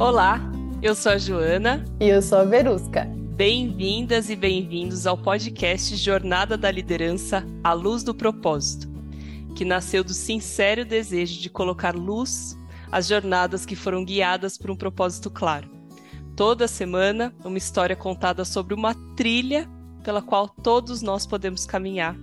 Olá, eu sou a Joana. E eu sou a Verusca. Bem-vindas e bem-vindos ao podcast Jornada da Liderança à Luz do Propósito, que nasceu do sincero desejo de colocar luz às jornadas que foram guiadas por um propósito claro. Toda semana, uma história contada sobre uma trilha pela qual todos nós podemos caminhar.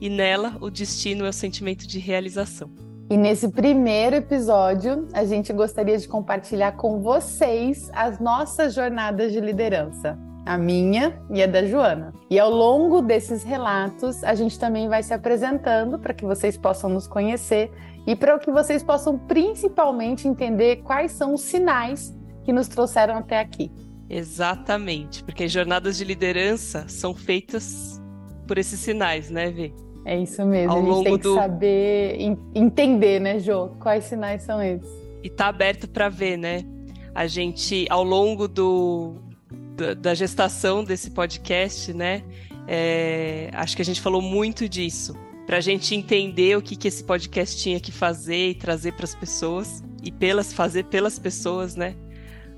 E nela, o destino é o sentimento de realização. E nesse primeiro episódio, a gente gostaria de compartilhar com vocês as nossas jornadas de liderança, a minha e a da Joana. E ao longo desses relatos, a gente também vai se apresentando para que vocês possam nos conhecer e para que vocês possam principalmente entender quais são os sinais que nos trouxeram até aqui. Exatamente, porque jornadas de liderança são feitas por esses sinais, né, Vê? É isso mesmo. Ao a gente tem que do... saber entender, né, Jô? Quais sinais são esses? E tá aberto para ver, né? A gente, ao longo do, da gestação desse podcast, né? É, acho que a gente falou muito disso. Para a gente entender o que, que esse podcast tinha que fazer e trazer para as pessoas. E pelas fazer pelas pessoas, né?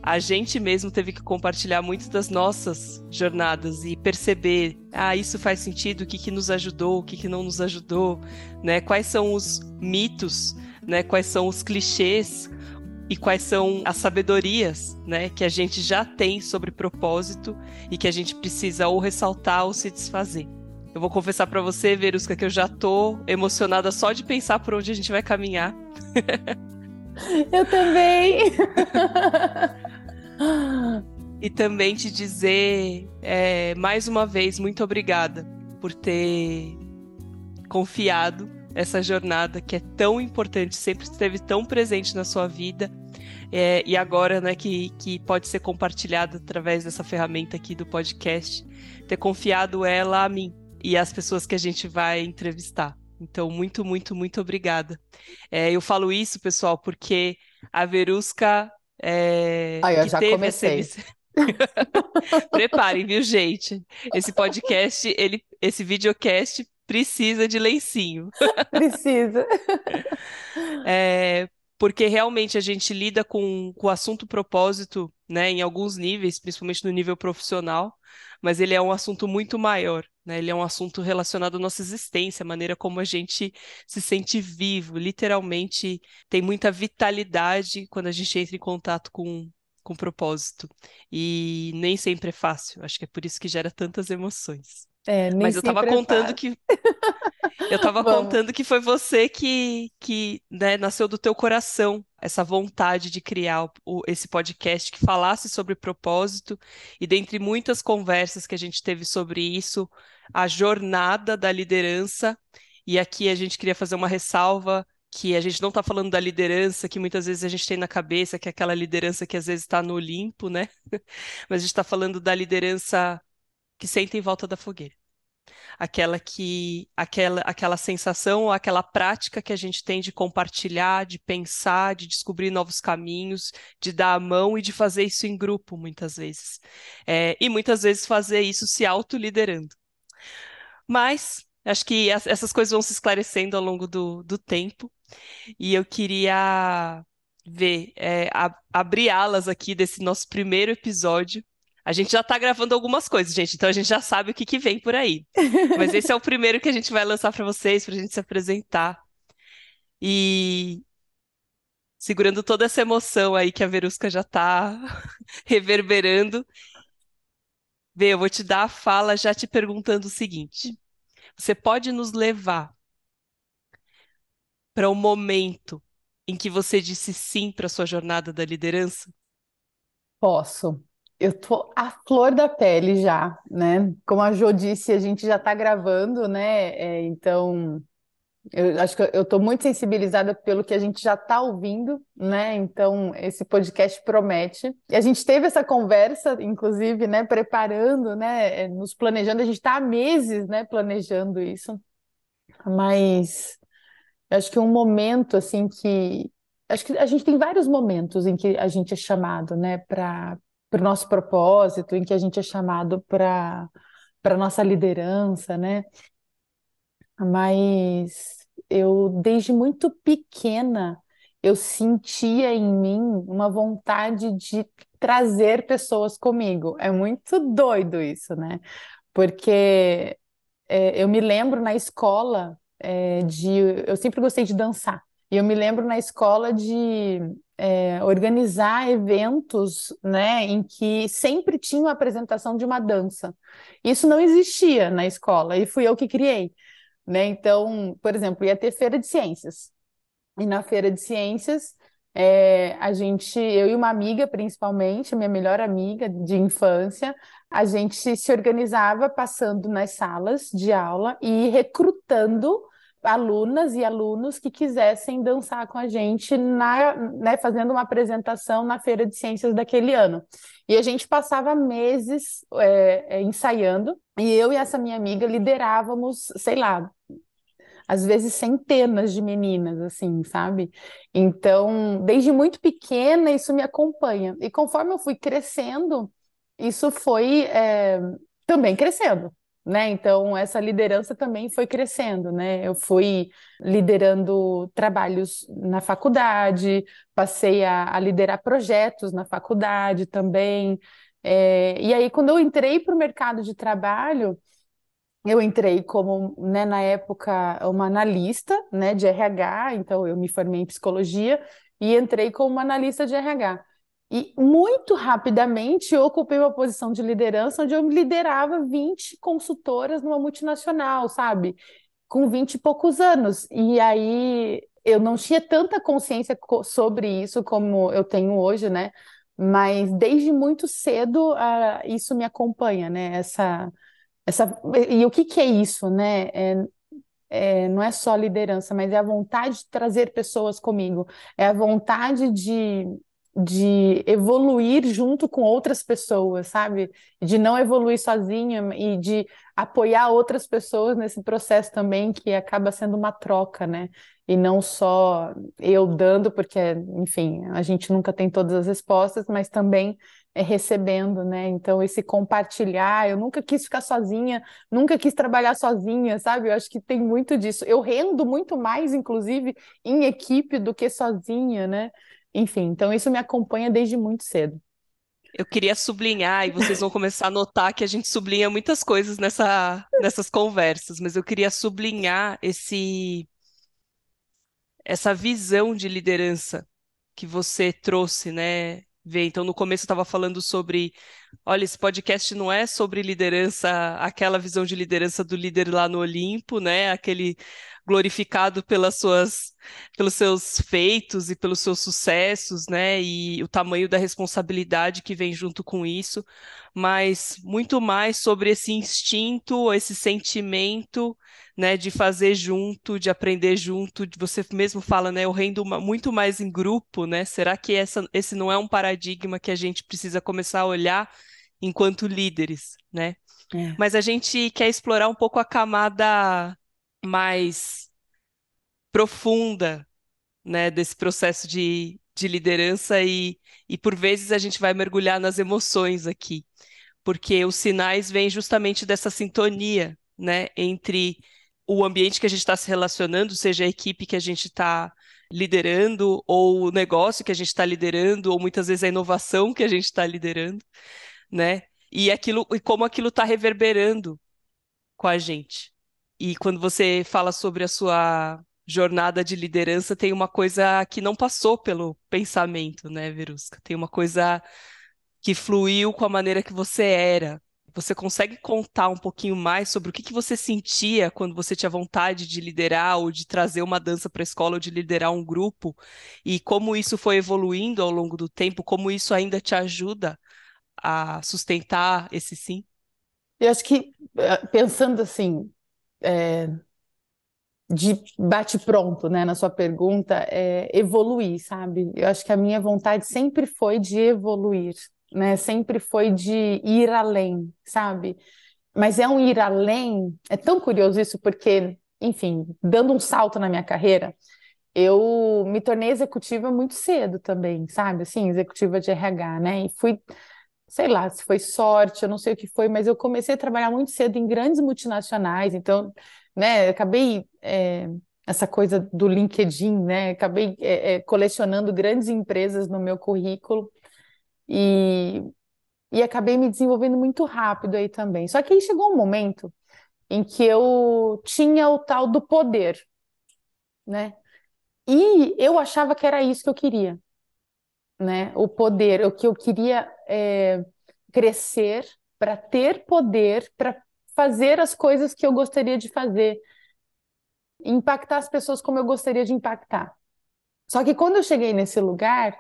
A gente mesmo teve que compartilhar muito das nossas jornadas e perceber, ah, isso faz sentido, o que, que nos ajudou, o que, que não nos ajudou, né? Quais são os mitos, né? Quais são os clichês e quais são as sabedorias, né? Que a gente já tem sobre propósito e que a gente precisa ou ressaltar ou se desfazer. Eu vou confessar para você, Verusca, que eu já tô emocionada só de pensar por onde a gente vai caminhar. Eu também. e também te dizer é, mais uma vez muito obrigada por ter confiado essa jornada que é tão importante, sempre esteve tão presente na sua vida é, e agora né, que, que pode ser compartilhada através dessa ferramenta aqui do podcast, ter confiado ela a mim e às pessoas que a gente vai entrevistar. Então, muito, muito, muito obrigada. É, eu falo isso, pessoal, porque a Verusca é, Aí, eu já comecei. Essa... Preparem, viu, gente? Esse podcast, ele, esse videocast precisa de lencinho. Precisa. É, porque realmente a gente lida com, com o assunto propósito, né, em alguns níveis, principalmente no nível profissional, mas ele é um assunto muito maior, né? Ele é um assunto relacionado à nossa existência, a maneira como a gente se sente vivo, literalmente tem muita vitalidade quando a gente entra em contato com com propósito. E nem sempre é fácil. Acho que é por isso que gera tantas emoções. É, Mas eu estava é contando que eu estava contando que foi você que, que né, nasceu do teu coração essa vontade de criar o, esse podcast que falasse sobre propósito e dentre muitas conversas que a gente teve sobre isso, a jornada da liderança. E aqui a gente queria fazer uma ressalva que a gente não está falando da liderança que muitas vezes a gente tem na cabeça, que é aquela liderança que às vezes está no Olimpo, né? Mas a gente está falando da liderança que senta em volta da fogueira aquela que aquela aquela sensação aquela prática que a gente tem de compartilhar, de pensar, de descobrir novos caminhos, de dar a mão e de fazer isso em grupo muitas vezes. É, e muitas vezes fazer isso se autoliderando. Mas acho que essas coisas vão se esclarecendo ao longo do, do tempo. E eu queria ver, é, abrir alas aqui desse nosso primeiro episódio a gente já tá gravando algumas coisas, gente, então a gente já sabe o que, que vem por aí. Mas esse é o primeiro que a gente vai lançar para vocês, para a gente se apresentar. E segurando toda essa emoção aí que a Verusca já tá reverberando. Vê, eu vou te dar a fala já te perguntando o seguinte: você pode nos levar para o um momento em que você disse sim para a sua jornada da liderança? Posso. Eu tô à flor da pele já, né? Como a Jo disse, a gente já tá gravando, né? É, então, eu acho que eu tô muito sensibilizada pelo que a gente já tá ouvindo, né? Então, esse podcast promete. E a gente teve essa conversa, inclusive, né? Preparando, né? É, nos planejando. A gente tá há meses, né? Planejando isso. Mas acho que um momento, assim, que acho que a gente tem vários momentos em que a gente é chamado, né, para para o nosso propósito, em que a gente é chamado para para nossa liderança, né? Mas eu desde muito pequena eu sentia em mim uma vontade de trazer pessoas comigo. É muito doido isso, né? Porque é, eu me lembro na escola é, de. Eu sempre gostei de dançar. E eu me lembro na escola de é, organizar eventos, né, em que sempre tinha uma apresentação de uma dança. Isso não existia na escola e fui eu que criei, né? Então, por exemplo, ia ter feira de ciências. E na feira de ciências, é, a gente, eu e uma amiga, principalmente, minha melhor amiga de infância, a gente se organizava passando nas salas de aula e recrutando alunas e alunos que quisessem dançar com a gente na, né, fazendo uma apresentação na Feira de Ciências daquele ano. E a gente passava meses é, é, ensaiando, e eu e essa minha amiga liderávamos, sei lá, às vezes centenas de meninas, assim, sabe? Então, desde muito pequena, isso me acompanha. E conforme eu fui crescendo, isso foi é, também crescendo né? Então essa liderança também foi crescendo, né? Eu fui liderando trabalhos na faculdade, passei a, a liderar projetos na faculdade também. É, e aí quando eu entrei para o mercado de trabalho, eu entrei como, né, na época, uma analista, né, de RH, então eu me formei em psicologia e entrei como uma analista de RH. E muito rapidamente eu ocupei uma posição de liderança onde eu liderava 20 consultoras numa multinacional, sabe? Com 20 e poucos anos. E aí eu não tinha tanta consciência sobre isso como eu tenho hoje, né? Mas desde muito cedo uh, isso me acompanha, né? Essa, essa... E o que, que é isso, né? É, é, não é só liderança, mas é a vontade de trazer pessoas comigo, é a vontade de de evoluir junto com outras pessoas, sabe? De não evoluir sozinha e de apoiar outras pessoas nesse processo também, que acaba sendo uma troca, né? E não só eu dando, porque, enfim, a gente nunca tem todas as respostas, mas também é recebendo, né? Então, esse compartilhar, eu nunca quis ficar sozinha, nunca quis trabalhar sozinha, sabe? Eu acho que tem muito disso. Eu rendo muito mais, inclusive, em equipe do que sozinha, né? Enfim, então isso me acompanha desde muito cedo. Eu queria sublinhar, e vocês vão começar a notar que a gente sublinha muitas coisas nessa, nessas conversas, mas eu queria sublinhar esse essa visão de liderança que você trouxe, né? Vê, então no começo eu estava falando sobre, olha, esse podcast não é sobre liderança, aquela visão de liderança do líder lá no Olimpo, né? Aquele glorificado pelas suas, pelos seus feitos e pelos seus sucessos, né? E o tamanho da responsabilidade que vem junto com isso, mas muito mais sobre esse instinto, esse sentimento, né, de fazer junto, de aprender junto, de você mesmo fala, né, eu rendo muito mais em grupo, né? Será que essa, esse não é um paradigma que a gente precisa começar a olhar enquanto líderes, né? É. Mas a gente quer explorar um pouco a camada mais profunda, né, desse processo de, de liderança e, e por vezes a gente vai mergulhar nas emoções aqui, porque os sinais vêm justamente dessa sintonia, né, entre o ambiente que a gente está se relacionando, seja a equipe que a gente está liderando, ou o negócio que a gente está liderando, ou muitas vezes a inovação que a gente está liderando, né? E aquilo, e como aquilo está reverberando com a gente. E quando você fala sobre a sua jornada de liderança, tem uma coisa que não passou pelo pensamento, né, Verusca? Tem uma coisa que fluiu com a maneira que você era. Você consegue contar um pouquinho mais sobre o que, que você sentia quando você tinha vontade de liderar ou de trazer uma dança para a escola ou de liderar um grupo e como isso foi evoluindo ao longo do tempo, como isso ainda te ajuda a sustentar esse sim? Eu acho que, eh, pensando assim, é, de bate-pronto, né, na sua pergunta, é evoluir, sabe? Eu acho que a minha vontade sempre foi de evoluir, né? Sempre foi de ir além, sabe? Mas é um ir além, é tão curioso isso, porque, enfim, dando um salto na minha carreira, eu me tornei executiva muito cedo também, sabe? Assim, executiva de RH, né? E fui sei lá, se foi sorte, eu não sei o que foi, mas eu comecei a trabalhar muito cedo em grandes multinacionais, então, né, acabei é, essa coisa do LinkedIn, né? Acabei é, é, colecionando grandes empresas no meu currículo e, e acabei me desenvolvendo muito rápido aí também. Só que aí chegou um momento em que eu tinha o tal do poder, né? E eu achava que era isso que eu queria, né? O poder, o que eu queria é, crescer para ter poder para fazer as coisas que eu gostaria de fazer, impactar as pessoas como eu gostaria de impactar. Só que quando eu cheguei nesse lugar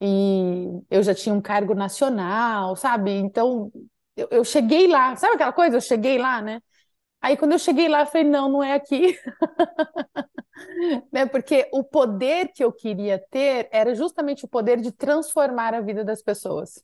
e eu já tinha um cargo nacional, sabe? Então eu, eu cheguei lá, sabe aquela coisa? Eu cheguei lá, né? Aí quando eu cheguei lá, eu falei, não, não é aqui. né? Porque o poder que eu queria ter era justamente o poder de transformar a vida das pessoas.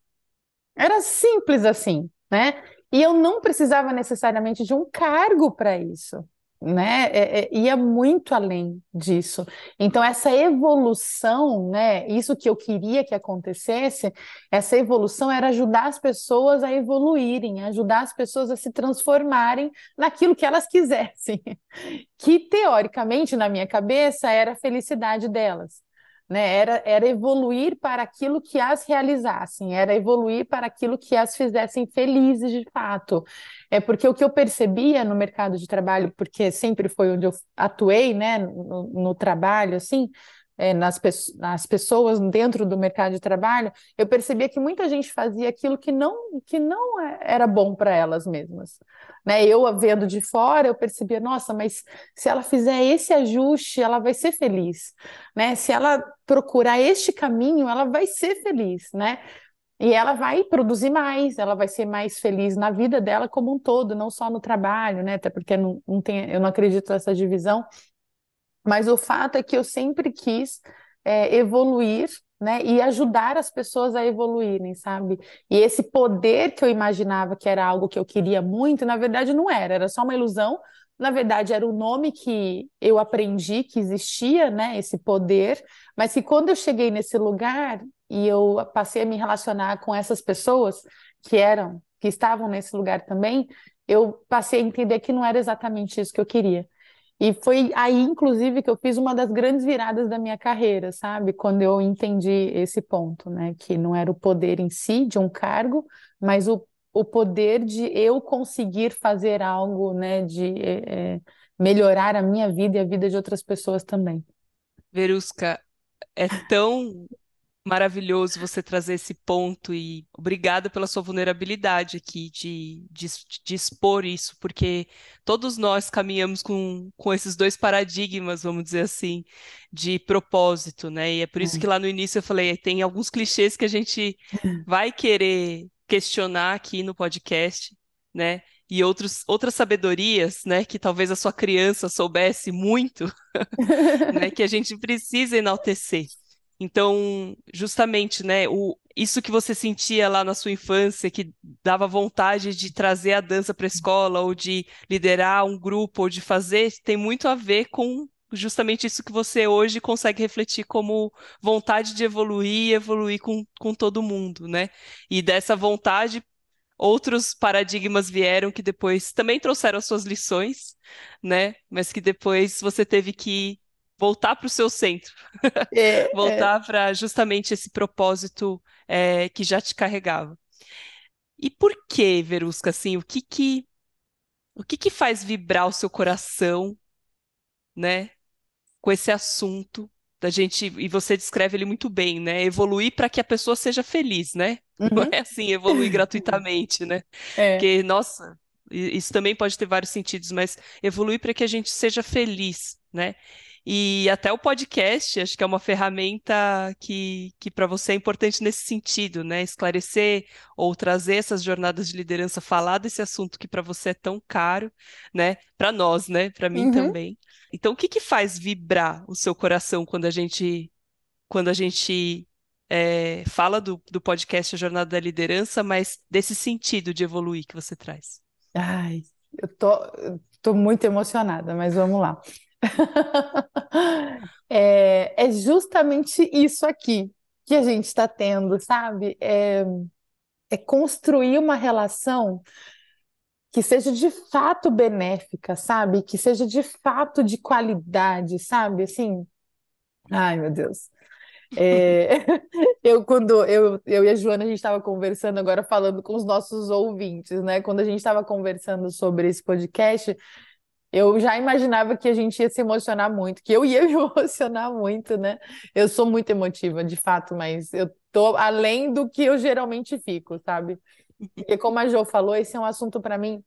Era simples assim, né? E eu não precisava necessariamente de um cargo para isso né, é, é, ia muito além disso. Então, essa evolução, né, isso que eu queria que acontecesse, essa evolução era ajudar as pessoas a evoluírem, ajudar as pessoas a se transformarem naquilo que elas quisessem, que teoricamente, na minha cabeça, era a felicidade delas né? Era, era evoluir para aquilo que as realizassem, era evoluir para aquilo que as fizessem felizes de fato. É porque o que eu percebia no mercado de trabalho, porque sempre foi onde eu atuei, né, no, no trabalho, assim, é, nas, nas pessoas dentro do mercado de trabalho, eu percebia que muita gente fazia aquilo que não, que não é, era bom para elas mesmas. Né? Eu, vendo de fora, eu percebia, nossa, mas se ela fizer esse ajuste, ela vai ser feliz. Né? Se ela procurar este caminho, ela vai ser feliz. Né? E ela vai produzir mais, ela vai ser mais feliz na vida dela como um todo, não só no trabalho, né? Até porque não, não tem, eu não acredito nessa divisão mas o fato é que eu sempre quis é, evoluir, né, e ajudar as pessoas a evoluírem, sabe? E esse poder que eu imaginava que era algo que eu queria muito, na verdade não era, era só uma ilusão. Na verdade, era o nome que eu aprendi que existia, né, esse poder, mas que quando eu cheguei nesse lugar e eu passei a me relacionar com essas pessoas que eram, que estavam nesse lugar também, eu passei a entender que não era exatamente isso que eu queria. E foi aí, inclusive, que eu fiz uma das grandes viradas da minha carreira, sabe? Quando eu entendi esse ponto, né? Que não era o poder em si de um cargo, mas o, o poder de eu conseguir fazer algo, né? De é, melhorar a minha vida e a vida de outras pessoas também. Verusca, é tão maravilhoso você trazer esse ponto e obrigada pela sua vulnerabilidade aqui de, de, de, expor isso, porque todos nós caminhamos com, com esses dois paradigmas, vamos dizer assim, de propósito, né? E é por isso é. que lá no início eu falei, tem alguns clichês que a gente vai querer questionar aqui no podcast, né? E outros, outras sabedorias, né, que talvez a sua criança soubesse muito, né, que a gente precisa enaltecer. Então, justamente, né, o, isso que você sentia lá na sua infância, que dava vontade de trazer a dança para a escola, ou de liderar um grupo, ou de fazer, tem muito a ver com justamente isso que você hoje consegue refletir como vontade de evoluir e evoluir com, com todo mundo, né? E dessa vontade, outros paradigmas vieram que depois também trouxeram as suas lições, né? Mas que depois você teve que voltar para o seu centro, é, voltar é. para justamente esse propósito é, que já te carregava. E por que, Verusca, assim, o que que o que que faz vibrar o seu coração, né, com esse assunto da gente e você descreve ele muito bem, né? Evoluir para que a pessoa seja feliz, né? Uhum. Não é assim evoluir gratuitamente, né? É. Porque nossa, isso também pode ter vários sentidos, mas evoluir para que a gente seja feliz, né? E até o podcast, acho que é uma ferramenta que, que para você é importante nesse sentido, né? Esclarecer ou trazer essas jornadas de liderança, falar desse assunto que para você é tão caro, né? Para nós, né? Para mim uhum. também. Então, o que que faz vibrar o seu coração quando a gente quando a gente é, fala do, do podcast A Jornada da Liderança, mas desse sentido de evoluir que você traz? Ai, eu tô, tô muito emocionada, mas vamos lá. é, é justamente isso aqui que a gente está tendo, sabe? É, é construir uma relação que seja de fato benéfica, sabe? Que seja de fato de qualidade, sabe? Assim, ai meu Deus. É, eu, quando eu, eu e a Joana, a gente estava conversando agora, falando com os nossos ouvintes, né? Quando a gente estava conversando sobre esse podcast, eu já imaginava que a gente ia se emocionar muito, que eu ia me emocionar muito, né? Eu sou muito emotiva, de fato, mas eu tô além do que eu geralmente fico, sabe? Porque como a Jo falou, esse é um assunto para mim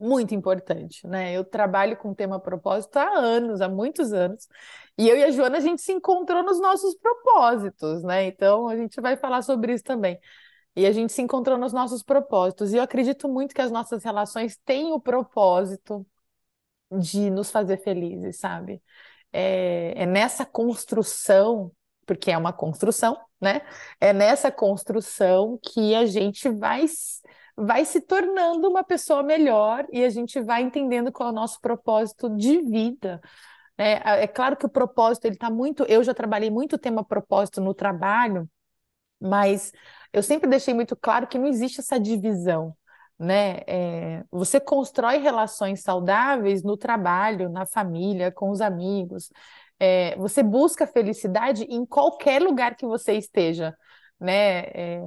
muito importante, né? Eu trabalho com o tema propósito há anos, há muitos anos, e eu e a Joana a gente se encontrou nos nossos propósitos, né? Então a gente vai falar sobre isso também. E a gente se encontrou nos nossos propósitos, e eu acredito muito que as nossas relações têm o propósito de nos fazer felizes, sabe? É, é nessa construção, porque é uma construção, né? É nessa construção que a gente vai, vai se tornando uma pessoa melhor e a gente vai entendendo qual é o nosso propósito de vida. É, é claro que o propósito ele está muito. Eu já trabalhei muito tema propósito no trabalho, mas eu sempre deixei muito claro que não existe essa divisão né? É, você constrói relações saudáveis no trabalho, na família, com os amigos. É, você busca felicidade em qualquer lugar que você esteja, né? É,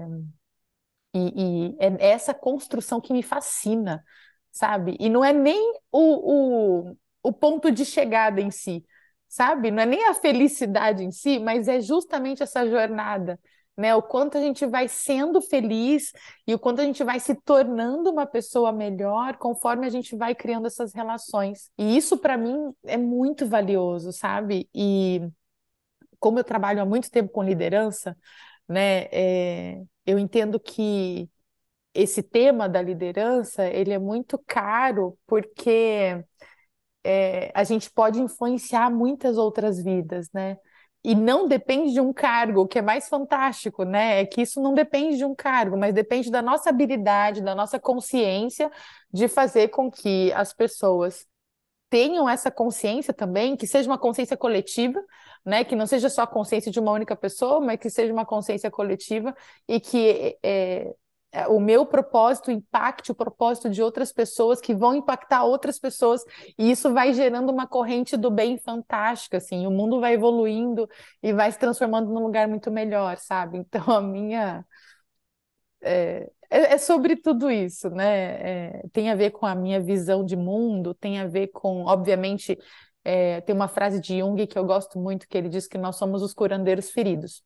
e, e, é essa construção que me fascina, sabe? E não é nem o, o, o ponto de chegada em si, sabe? Não é nem a felicidade em si, mas é justamente essa jornada né? O quanto a gente vai sendo feliz e o quanto a gente vai se tornando uma pessoa melhor conforme a gente vai criando essas relações. E isso para mim é muito valioso, sabe? E como eu trabalho há muito tempo com liderança, né? É, eu entendo que esse tema da liderança ele é muito caro porque é, a gente pode influenciar muitas outras vidas, né? E não depende de um cargo, o que é mais fantástico, né? É que isso não depende de um cargo, mas depende da nossa habilidade, da nossa consciência de fazer com que as pessoas tenham essa consciência também, que seja uma consciência coletiva, né? Que não seja só a consciência de uma única pessoa, mas que seja uma consciência coletiva e que é, o meu propósito impacte o propósito de outras pessoas que vão impactar outras pessoas e isso vai gerando uma corrente do bem fantástica assim o mundo vai evoluindo e vai se transformando num lugar muito melhor sabe? Então a minha é, é, é sobre tudo isso né? É, tem a ver com a minha visão de mundo tem a ver com obviamente é, tem uma frase de Jung que eu gosto muito que ele diz que nós somos os curandeiros feridos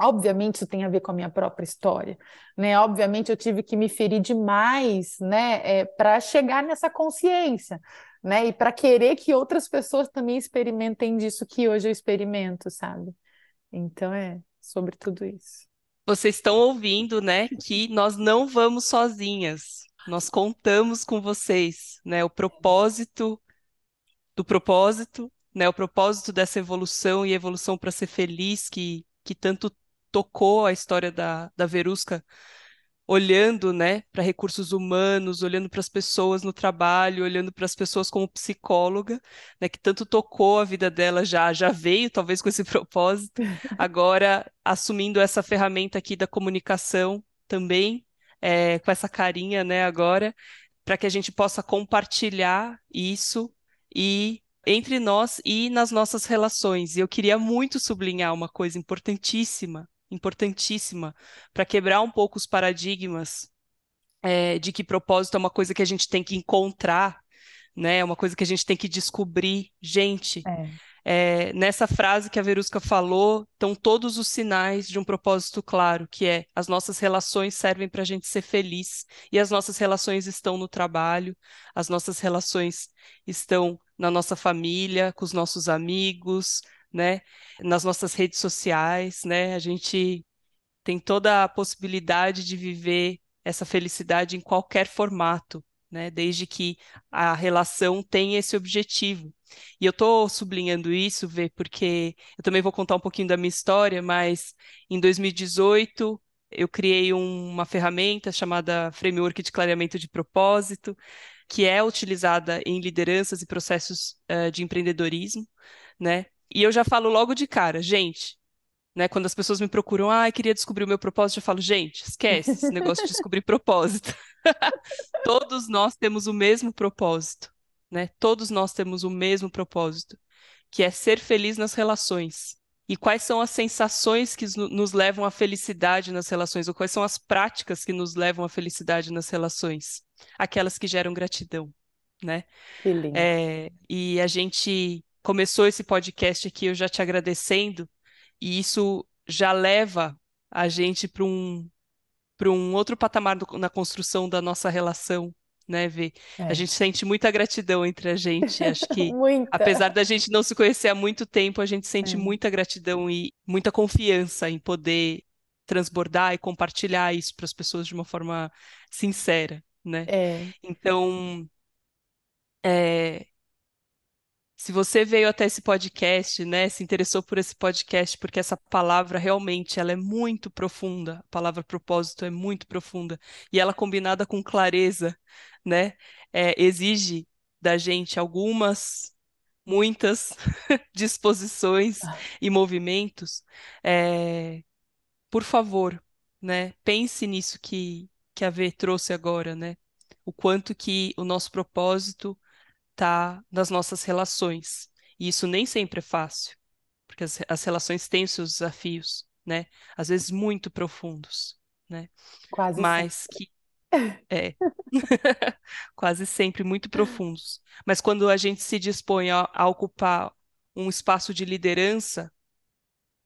Obviamente isso tem a ver com a minha própria história, né? Obviamente eu tive que me ferir demais, né, é, para chegar nessa consciência, né? E para querer que outras pessoas também experimentem disso que hoje eu experimento, sabe? Então é sobre tudo isso. Vocês estão ouvindo, né, que nós não vamos sozinhas. Nós contamos com vocês, né? O propósito do propósito, né? O propósito dessa evolução e evolução para ser feliz que que tanto tocou a história da, da Verusca, olhando, né, para recursos humanos, olhando para as pessoas no trabalho, olhando para as pessoas como psicóloga, né, que tanto tocou a vida dela já, já veio talvez com esse propósito, agora assumindo essa ferramenta aqui da comunicação também, é, com essa carinha, né, agora, para que a gente possa compartilhar isso e entre nós e nas nossas relações. E eu queria muito sublinhar uma coisa importantíssima importantíssima para quebrar um pouco os paradigmas é, de que propósito é uma coisa que a gente tem que encontrar, né? É uma coisa que a gente tem que descobrir. Gente, é. É, nessa frase que a Verusca falou, estão todos os sinais de um propósito claro, que é as nossas relações servem para a gente ser feliz, e as nossas relações estão no trabalho, as nossas relações estão na nossa família, com os nossos amigos, né? Nas nossas redes sociais, né? A gente tem toda a possibilidade de viver essa felicidade em qualquer formato, né? Desde que a relação tenha esse objetivo. E eu estou sublinhando isso, Vê, porque eu também vou contar um pouquinho da minha história, mas em 2018 eu criei um, uma ferramenta chamada Framework de Clareamento de Propósito, que é utilizada em lideranças e processos uh, de empreendedorismo, né? E eu já falo logo de cara, gente, né? Quando as pessoas me procuram, ah, queria descobrir o meu propósito, eu falo, gente, esquece esse negócio de descobrir propósito. Todos nós temos o mesmo propósito, né? Todos nós temos o mesmo propósito, que é ser feliz nas relações. E quais são as sensações que nos levam à felicidade nas relações, ou quais são as práticas que nos levam à felicidade nas relações? Aquelas que geram gratidão, né? Que lindo. É, e a gente começou esse podcast aqui eu já te agradecendo, e isso já leva a gente para um, para um outro patamar do, na construção da nossa relação, né, Vê? É. A gente sente muita gratidão entre a gente. Acho que, apesar da gente não se conhecer há muito tempo, a gente sente é. muita gratidão e muita confiança em poder transbordar e compartilhar isso para as pessoas de uma forma sincera, né? É. Então, é, se você veio até esse podcast, né, se interessou por esse podcast, porque essa palavra realmente ela é muito profunda, a palavra propósito é muito profunda, e ela combinada com clareza, né, é, exige da gente algumas, muitas disposições ah. e movimentos. É, por favor, né, pense nisso que, que a V trouxe agora, né, o quanto que o nosso propósito está nas nossas relações. E isso nem sempre é fácil, porque as, as relações têm seus desafios, né? Às vezes muito profundos, né? Quase Mas sempre. que é quase sempre muito profundos. Mas quando a gente se dispõe a, a ocupar um espaço de liderança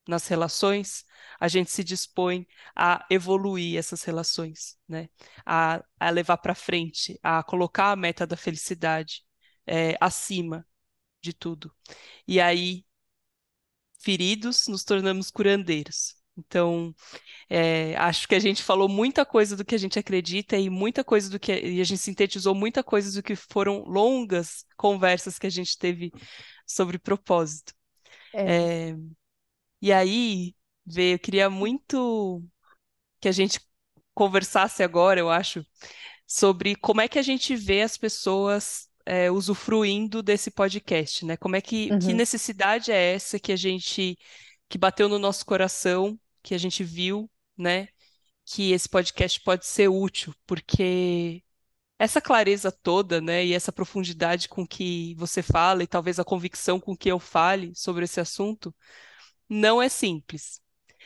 nas relações, a gente se dispõe a evoluir essas relações, né? A, a levar para frente, a colocar a meta da felicidade, é, acima de tudo. E aí, feridos, nos tornamos curandeiros. Então, é, acho que a gente falou muita coisa do que a gente acredita e muita coisa do que e a gente sintetizou muita coisa do que foram longas conversas que a gente teve sobre propósito. É. É, e aí, Vê, eu queria muito que a gente conversasse agora, eu acho, sobre como é que a gente vê as pessoas é, usufruindo desse podcast, né? Como é que, uhum. que necessidade é essa que a gente que bateu no nosso coração, que a gente viu, né? Que esse podcast pode ser útil, porque essa clareza toda, né, e essa profundidade com que você fala, e talvez a convicção com que eu fale sobre esse assunto, não é simples.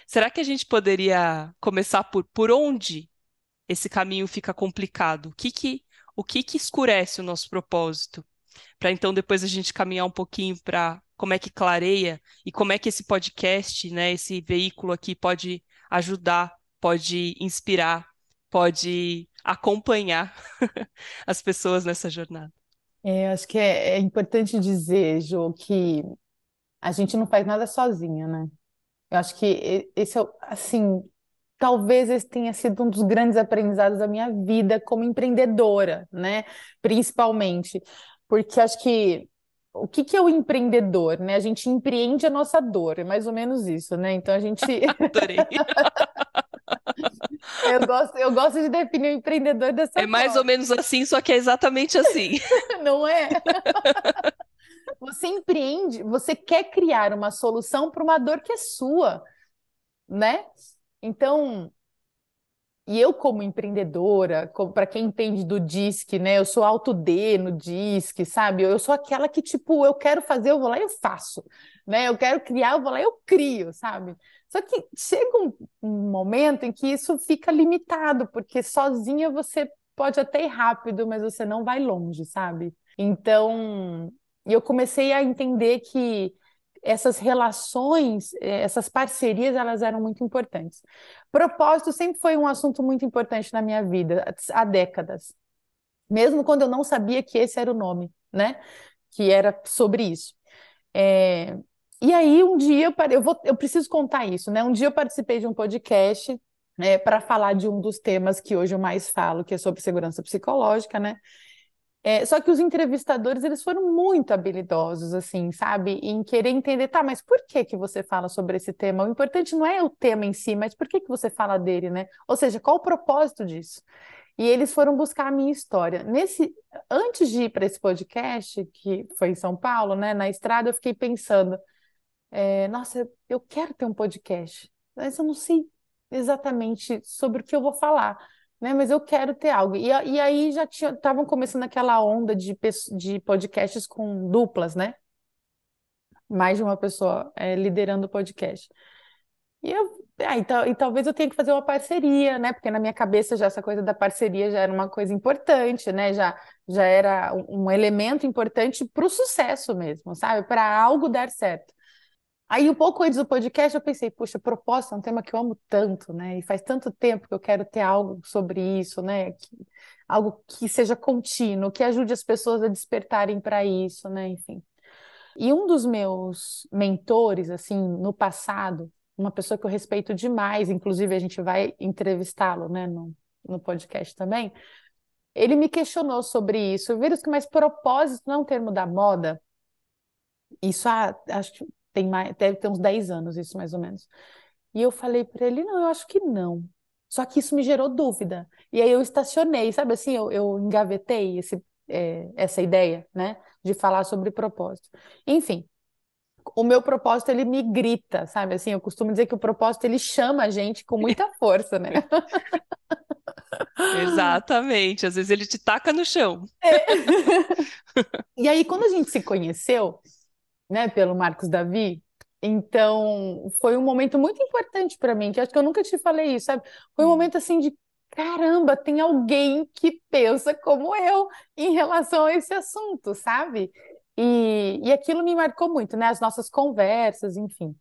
Será que a gente poderia começar por, por onde esse caminho fica complicado? O que que o que que escurece o nosso propósito, para então depois a gente caminhar um pouquinho para como é que clareia e como é que esse podcast, né, esse veículo aqui pode ajudar, pode inspirar, pode acompanhar as pessoas nessa jornada. É, acho que é, é importante dizer, Jo, que a gente não faz nada sozinha, né? Eu acho que esse é, assim, talvez esse tenha sido um dos grandes aprendizados da minha vida como empreendedora, né? Principalmente, porque acho que o que, que é o empreendedor, né? A gente empreende a nossa dor, é mais ou menos isso, né? Então a gente. Adorei. eu, gosto, eu gosto de definir o empreendedor dessa É mais ou menos assim, só que é exatamente assim. Não é? Você empreende, você quer criar uma solução para uma dor que é sua, né? Então, e eu como empreendedora, para quem entende do DISC, né? Eu sou alto D no DISC, sabe? Eu sou aquela que, tipo, eu quero fazer, eu vou lá e eu faço, né? Eu quero criar, eu vou lá e eu crio, sabe? Só que chega um, um momento em que isso fica limitado, porque sozinha você pode até ir rápido, mas você não vai longe, sabe? Então, eu comecei a entender que essas relações, eh, essas parcerias, elas eram muito importantes. Propósito sempre foi um assunto muito importante na minha vida, há décadas. Mesmo quando eu não sabia que esse era o nome, né? Que era sobre isso. É... E aí, um dia, eu, eu, vou, eu preciso contar isso, né? Um dia eu participei de um podcast é, para falar de um dos temas que hoje eu mais falo, que é sobre segurança psicológica, né? É, só que os entrevistadores, eles foram muito habilidosos, assim, sabe? Em querer entender, tá, mas por que que você fala sobre esse tema? O importante não é o tema em si, mas por que que você fala dele, né? Ou seja, qual o propósito disso? E eles foram buscar a minha história. Nesse, antes de ir para esse podcast, que foi em São Paulo, né, na estrada, eu fiquei pensando, é, nossa, eu quero ter um podcast, mas eu não sei exatamente sobre o que eu vou falar. Né? Mas eu quero ter algo. E, e aí já estavam começando aquela onda de, de podcasts com duplas, né? Mais de uma pessoa é, liderando o podcast. E eu, ah, então, e talvez eu tenha que fazer uma parceria, né? Porque na minha cabeça já essa coisa da parceria já era uma coisa importante, né? Já, já era um, elemento importante para o sucesso mesmo, sabe? Para algo dar certo. Aí, um pouco antes do podcast, eu pensei, puxa, propósito é um tema que eu amo tanto, né? E faz tanto tempo que eu quero ter algo sobre isso, né? Que, algo que seja contínuo, que ajude as pessoas a despertarem para isso, né? Enfim. E um dos meus mentores, assim, no passado, uma pessoa que eu respeito demais, inclusive a gente vai entrevistá-lo, né, no, no podcast também, ele me questionou sobre isso. Vírus que mais propósito não é um termo da moda. Isso há, acho que tem mais, deve ter uns 10 anos, isso mais ou menos. E eu falei para ele, não, eu acho que não. Só que isso me gerou dúvida. E aí eu estacionei, sabe assim, eu, eu engavetei esse, é, essa ideia, né, de falar sobre propósito. Enfim, o meu propósito ele me grita, sabe? Assim, eu costumo dizer que o propósito ele chama a gente com muita força, né? Exatamente, às vezes ele te taca no chão. É. E aí, quando a gente se conheceu, né, pelo Marcos Davi, então foi um momento muito importante para mim, que acho que eu nunca te falei isso, sabe? Foi um hum. momento assim de caramba, tem alguém que pensa como eu em relação a esse assunto, sabe? E, e aquilo me marcou muito, né? As nossas conversas, enfim.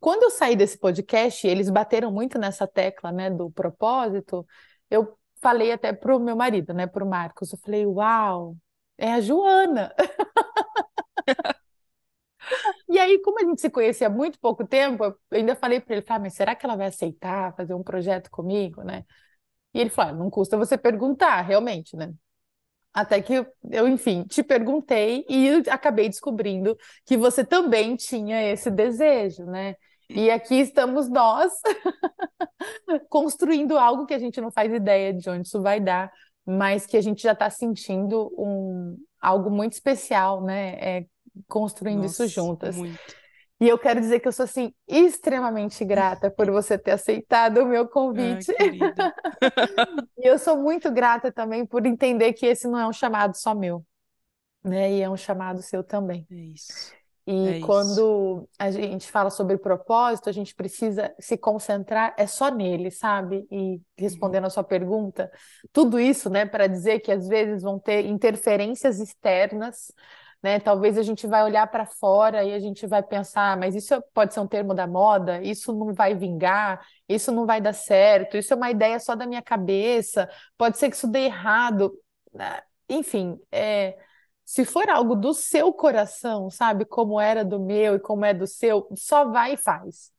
Quando eu saí desse podcast, eles bateram muito nessa tecla, né, do propósito. Eu falei até pro meu marido, né, pro Marcos. Eu falei, uau, é a Joana. E aí, como a gente se conhecia há muito pouco tempo, eu ainda falei para ele, ah, mas será que ela vai aceitar fazer um projeto comigo, né? E ele falou, ah, não custa você perguntar, realmente, né? Até que eu, enfim, te perguntei e acabei descobrindo que você também tinha esse desejo, né? E aqui estamos nós construindo algo que a gente não faz ideia de onde isso vai dar, mas que a gente já está sentindo um, algo muito especial, né? É, construindo Nossa, isso juntas. Muito. E eu quero dizer que eu sou assim extremamente grata por você ter aceitado o meu convite. e eu sou muito grata também por entender que esse não é um chamado só meu, né? E é um chamado seu também. É isso. E é quando isso. a gente fala sobre propósito, a gente precisa se concentrar é só nele, sabe? E respondendo uhum. a sua pergunta, tudo isso, né, para dizer que às vezes vão ter interferências externas né? Talvez a gente vai olhar para fora e a gente vai pensar, mas isso pode ser um termo da moda, isso não vai vingar, isso não vai dar certo, isso é uma ideia só da minha cabeça, pode ser que isso dê errado. Né? Enfim, é, se for algo do seu coração, sabe, como era do meu e como é do seu, só vai e faz.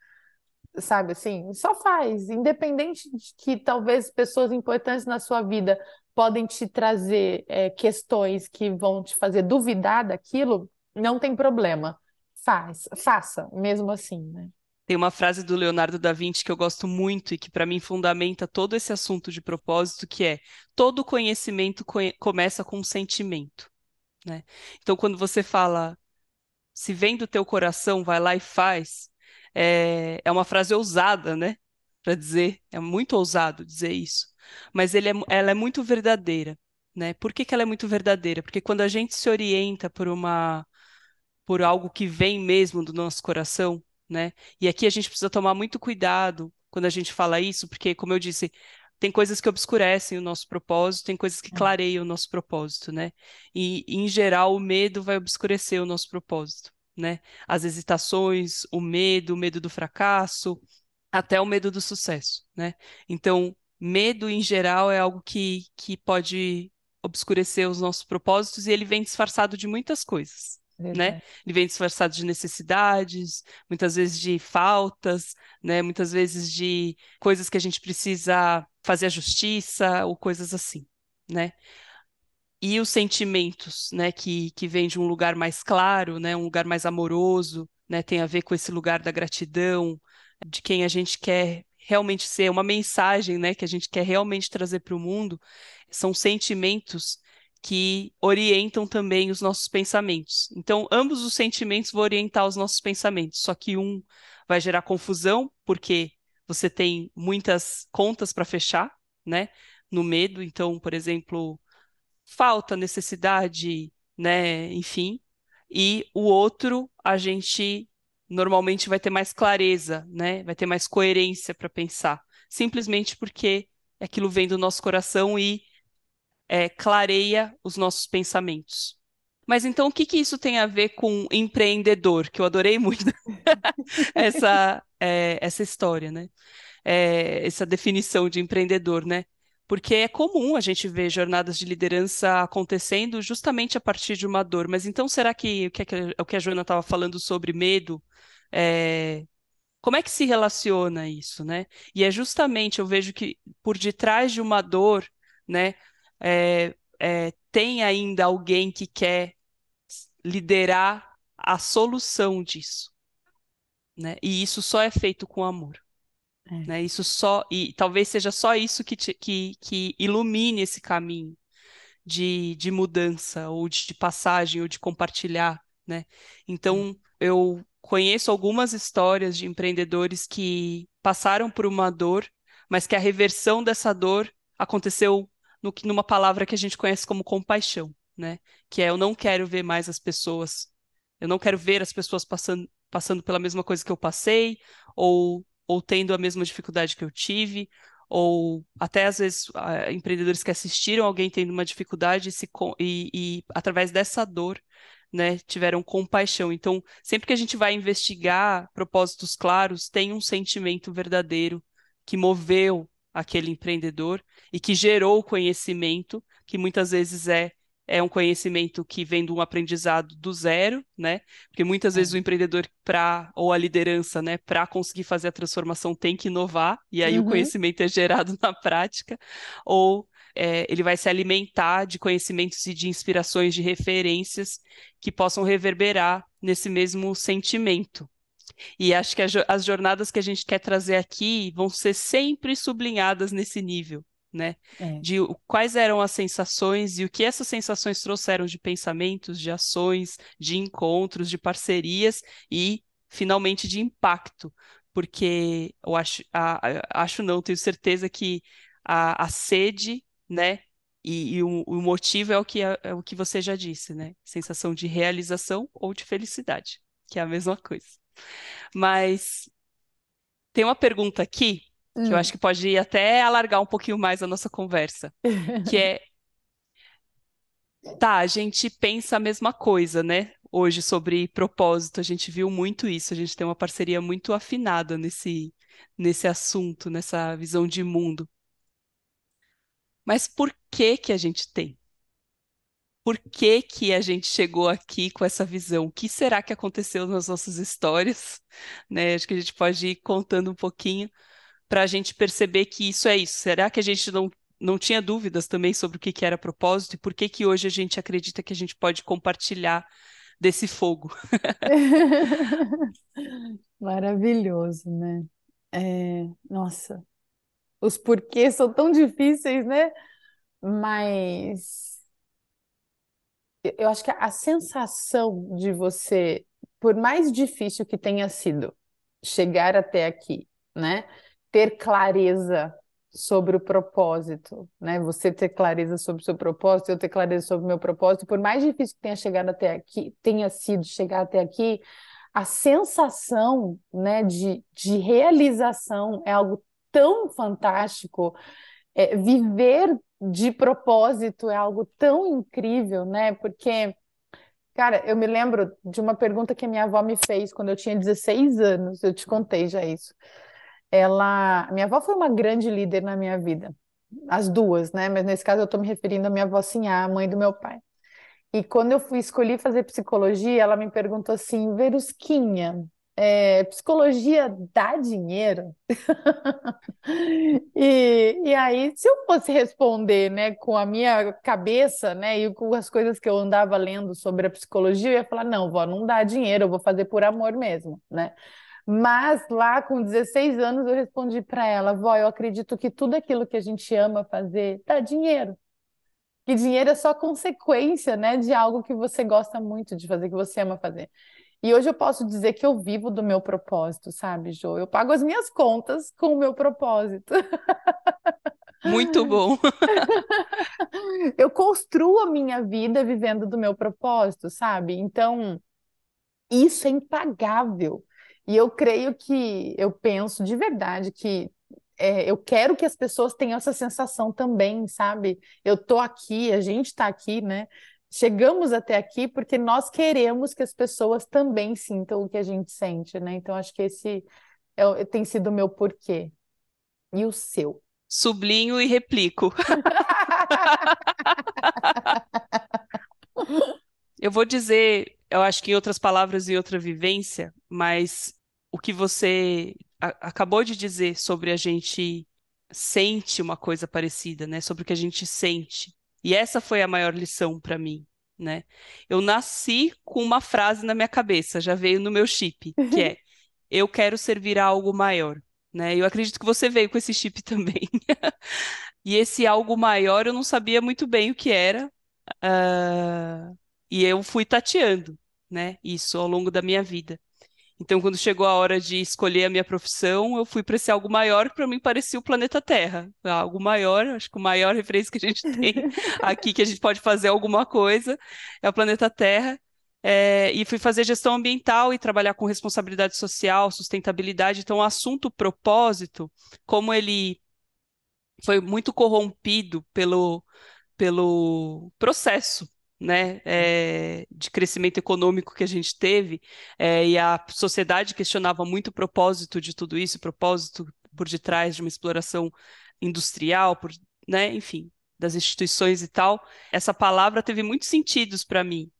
Sabe assim, só faz, independente de que talvez pessoas importantes na sua vida podem te trazer é, questões que vão te fazer duvidar daquilo, não tem problema. Faz, faça, mesmo assim, né? Tem uma frase do Leonardo da Vinci que eu gosto muito e que para mim fundamenta todo esse assunto de propósito, que é todo conhecimento conhe começa com um sentimento, né? Então quando você fala se vem do teu coração, vai lá e faz, é, é uma frase ousada, né? Para dizer, é muito ousado dizer isso mas ele é, ela é muito verdadeira, né? Por que, que ela é muito verdadeira? Porque quando a gente se orienta por uma por algo que vem mesmo do nosso coração, né? E aqui a gente precisa tomar muito cuidado quando a gente fala isso, porque como eu disse, tem coisas que obscurecem o nosso propósito, tem coisas que é. clareiam o nosso propósito, né? E, em geral, o medo vai obscurecer o nosso propósito, né? As hesitações, o medo, o medo do fracasso, até o medo do sucesso, né? Então, medo em geral é algo que, que pode obscurecer os nossos propósitos e ele vem disfarçado de muitas coisas. Né? Ele vem disfarçado de necessidades, muitas vezes de faltas, né? Muitas vezes de coisas que a gente precisa fazer a justiça ou coisas assim, né? E os sentimentos, né, que, que vêm de um lugar mais claro, né, um lugar mais amoroso, né, tem a ver com esse lugar da gratidão, de quem a gente quer realmente ser uma mensagem, né, que a gente quer realmente trazer para o mundo, são sentimentos que orientam também os nossos pensamentos. Então, ambos os sentimentos vão orientar os nossos pensamentos, só que um vai gerar confusão, porque você tem muitas contas para fechar, né? no medo. Então, por exemplo, falta, necessidade, né, enfim. E o outro, a gente normalmente vai ter mais clareza, né? Vai ter mais coerência para pensar, simplesmente porque aquilo vem do nosso coração e é, clareia os nossos pensamentos. Mas então, o que, que isso tem a ver com empreendedor? Que eu adorei muito essa, é, essa história, né? É, essa definição de empreendedor, né? Porque é comum a gente ver jornadas de liderança acontecendo justamente a partir de uma dor. Mas então, será que o que, que a Joana estava falando sobre medo, é, como é que se relaciona isso, né? E é justamente, eu vejo que por detrás de uma dor, né, é, é, tem ainda alguém que quer liderar a solução disso, né? E isso só é feito com amor. É. Né? Isso só e talvez seja só isso que, te, que, que ilumine esse caminho de, de mudança ou de, de passagem ou de compartilhar, né? Então eu conheço algumas histórias de empreendedores que passaram por uma dor, mas que a reversão dessa dor aconteceu no, numa palavra que a gente conhece como compaixão, né? Que é eu não quero ver mais as pessoas, eu não quero ver as pessoas passando, passando pela mesma coisa que eu passei, ou ou tendo a mesma dificuldade que eu tive, ou até às vezes empreendedores que assistiram alguém tendo uma dificuldade e, se, e, e através dessa dor né, tiveram compaixão. Então, sempre que a gente vai investigar propósitos claros, tem um sentimento verdadeiro que moveu aquele empreendedor e que gerou conhecimento, que muitas vezes é é um conhecimento que vem de um aprendizado do zero, né? Porque muitas é. vezes o empreendedor para ou a liderança, né, para conseguir fazer a transformação tem que inovar e aí uhum. o conhecimento é gerado na prática, ou é, ele vai se alimentar de conhecimentos e de inspirações, de referências que possam reverberar nesse mesmo sentimento. E acho que as jornadas que a gente quer trazer aqui vão ser sempre sublinhadas nesse nível né? É. De quais eram as sensações e o que essas sensações trouxeram de pensamentos, de ações, de encontros, de parcerias e, finalmente, de impacto. Porque eu acho, a, a, acho não, tenho certeza que a, a sede, né? E, e o, o, motivo é o que é, o que você já disse, né? Sensação de realização ou de felicidade, que é a mesma coisa. Mas tem uma pergunta aqui que eu hum. acho que pode até alargar um pouquinho mais a nossa conversa, que é, tá, a gente pensa a mesma coisa, né? Hoje sobre propósito, a gente viu muito isso, a gente tem uma parceria muito afinada nesse, nesse assunto, nessa visão de mundo. Mas por que que a gente tem? Por que que a gente chegou aqui com essa visão? O que será que aconteceu nas nossas histórias? Né? Acho que a gente pode ir contando um pouquinho para a gente perceber que isso é isso. Será que a gente não, não tinha dúvidas também sobre o que, que era propósito e por que, que hoje a gente acredita que a gente pode compartilhar desse fogo? Maravilhoso, né? É, nossa, os porquês são tão difíceis, né? Mas eu acho que a sensação de você, por mais difícil que tenha sido chegar até aqui, né? Ter clareza sobre o propósito, né? Você ter clareza sobre o seu propósito, eu ter clareza sobre o meu propósito, por mais difícil que tenha chegado até aqui, tenha sido chegar até aqui, a sensação, né, de, de realização é algo tão fantástico. É, viver de propósito é algo tão incrível, né? Porque Cara, eu me lembro de uma pergunta que a minha avó me fez quando eu tinha 16 anos, eu te contei já isso ela, minha avó foi uma grande líder na minha vida, as duas, né? Mas nesse caso eu estou me referindo à minha avó Sinhá, a mãe do meu pai. E quando eu fui escolher fazer psicologia, ela me perguntou assim, Verusquinha, é, psicologia dá dinheiro? e, e aí, se eu fosse responder, né, com a minha cabeça, né, e com as coisas que eu andava lendo sobre a psicologia, eu ia falar, não, vó, não dá dinheiro, eu vou fazer por amor mesmo, né? Mas lá com 16 anos eu respondi para ela, vó, eu acredito que tudo aquilo que a gente ama fazer dá dinheiro. Que dinheiro é só consequência, né, de algo que você gosta muito de fazer, que você ama fazer. E hoje eu posso dizer que eu vivo do meu propósito, sabe, Jo? Eu pago as minhas contas com o meu propósito. Muito bom. eu construo a minha vida vivendo do meu propósito, sabe? Então, isso é impagável. E eu creio que, eu penso de verdade que é, eu quero que as pessoas tenham essa sensação também, sabe? Eu tô aqui, a gente está aqui, né? Chegamos até aqui porque nós queremos que as pessoas também sintam o que a gente sente, né? Então, acho que esse é, tem sido o meu porquê. E o seu? Sublinho e replico. eu vou dizer, eu acho que em outras palavras e outra vivência, mas o que você acabou de dizer sobre a gente sente uma coisa parecida, né? Sobre o que a gente sente. E essa foi a maior lição para mim, né? Eu nasci com uma frase na minha cabeça, já veio no meu chip, que é: eu quero servir a algo maior né? Eu acredito que você veio com esse chip também. e esse algo maior eu não sabia muito bem o que era, uh, e eu fui tateando, né? Isso ao longo da minha vida. Então, quando chegou a hora de escolher a minha profissão, eu fui para esse algo maior que para mim parecia o planeta Terra. Algo maior, acho que o maior referência que a gente tem aqui, que a gente pode fazer alguma coisa, é o planeta Terra. É, e fui fazer gestão ambiental e trabalhar com responsabilidade social, sustentabilidade. Então, o assunto propósito, como ele foi muito corrompido pelo, pelo processo né, é, de crescimento econômico que a gente teve, é, e a sociedade questionava muito o propósito de tudo isso, o propósito por detrás de uma exploração industrial, por, né, enfim, das instituições e tal. Essa palavra teve muitos sentidos para mim,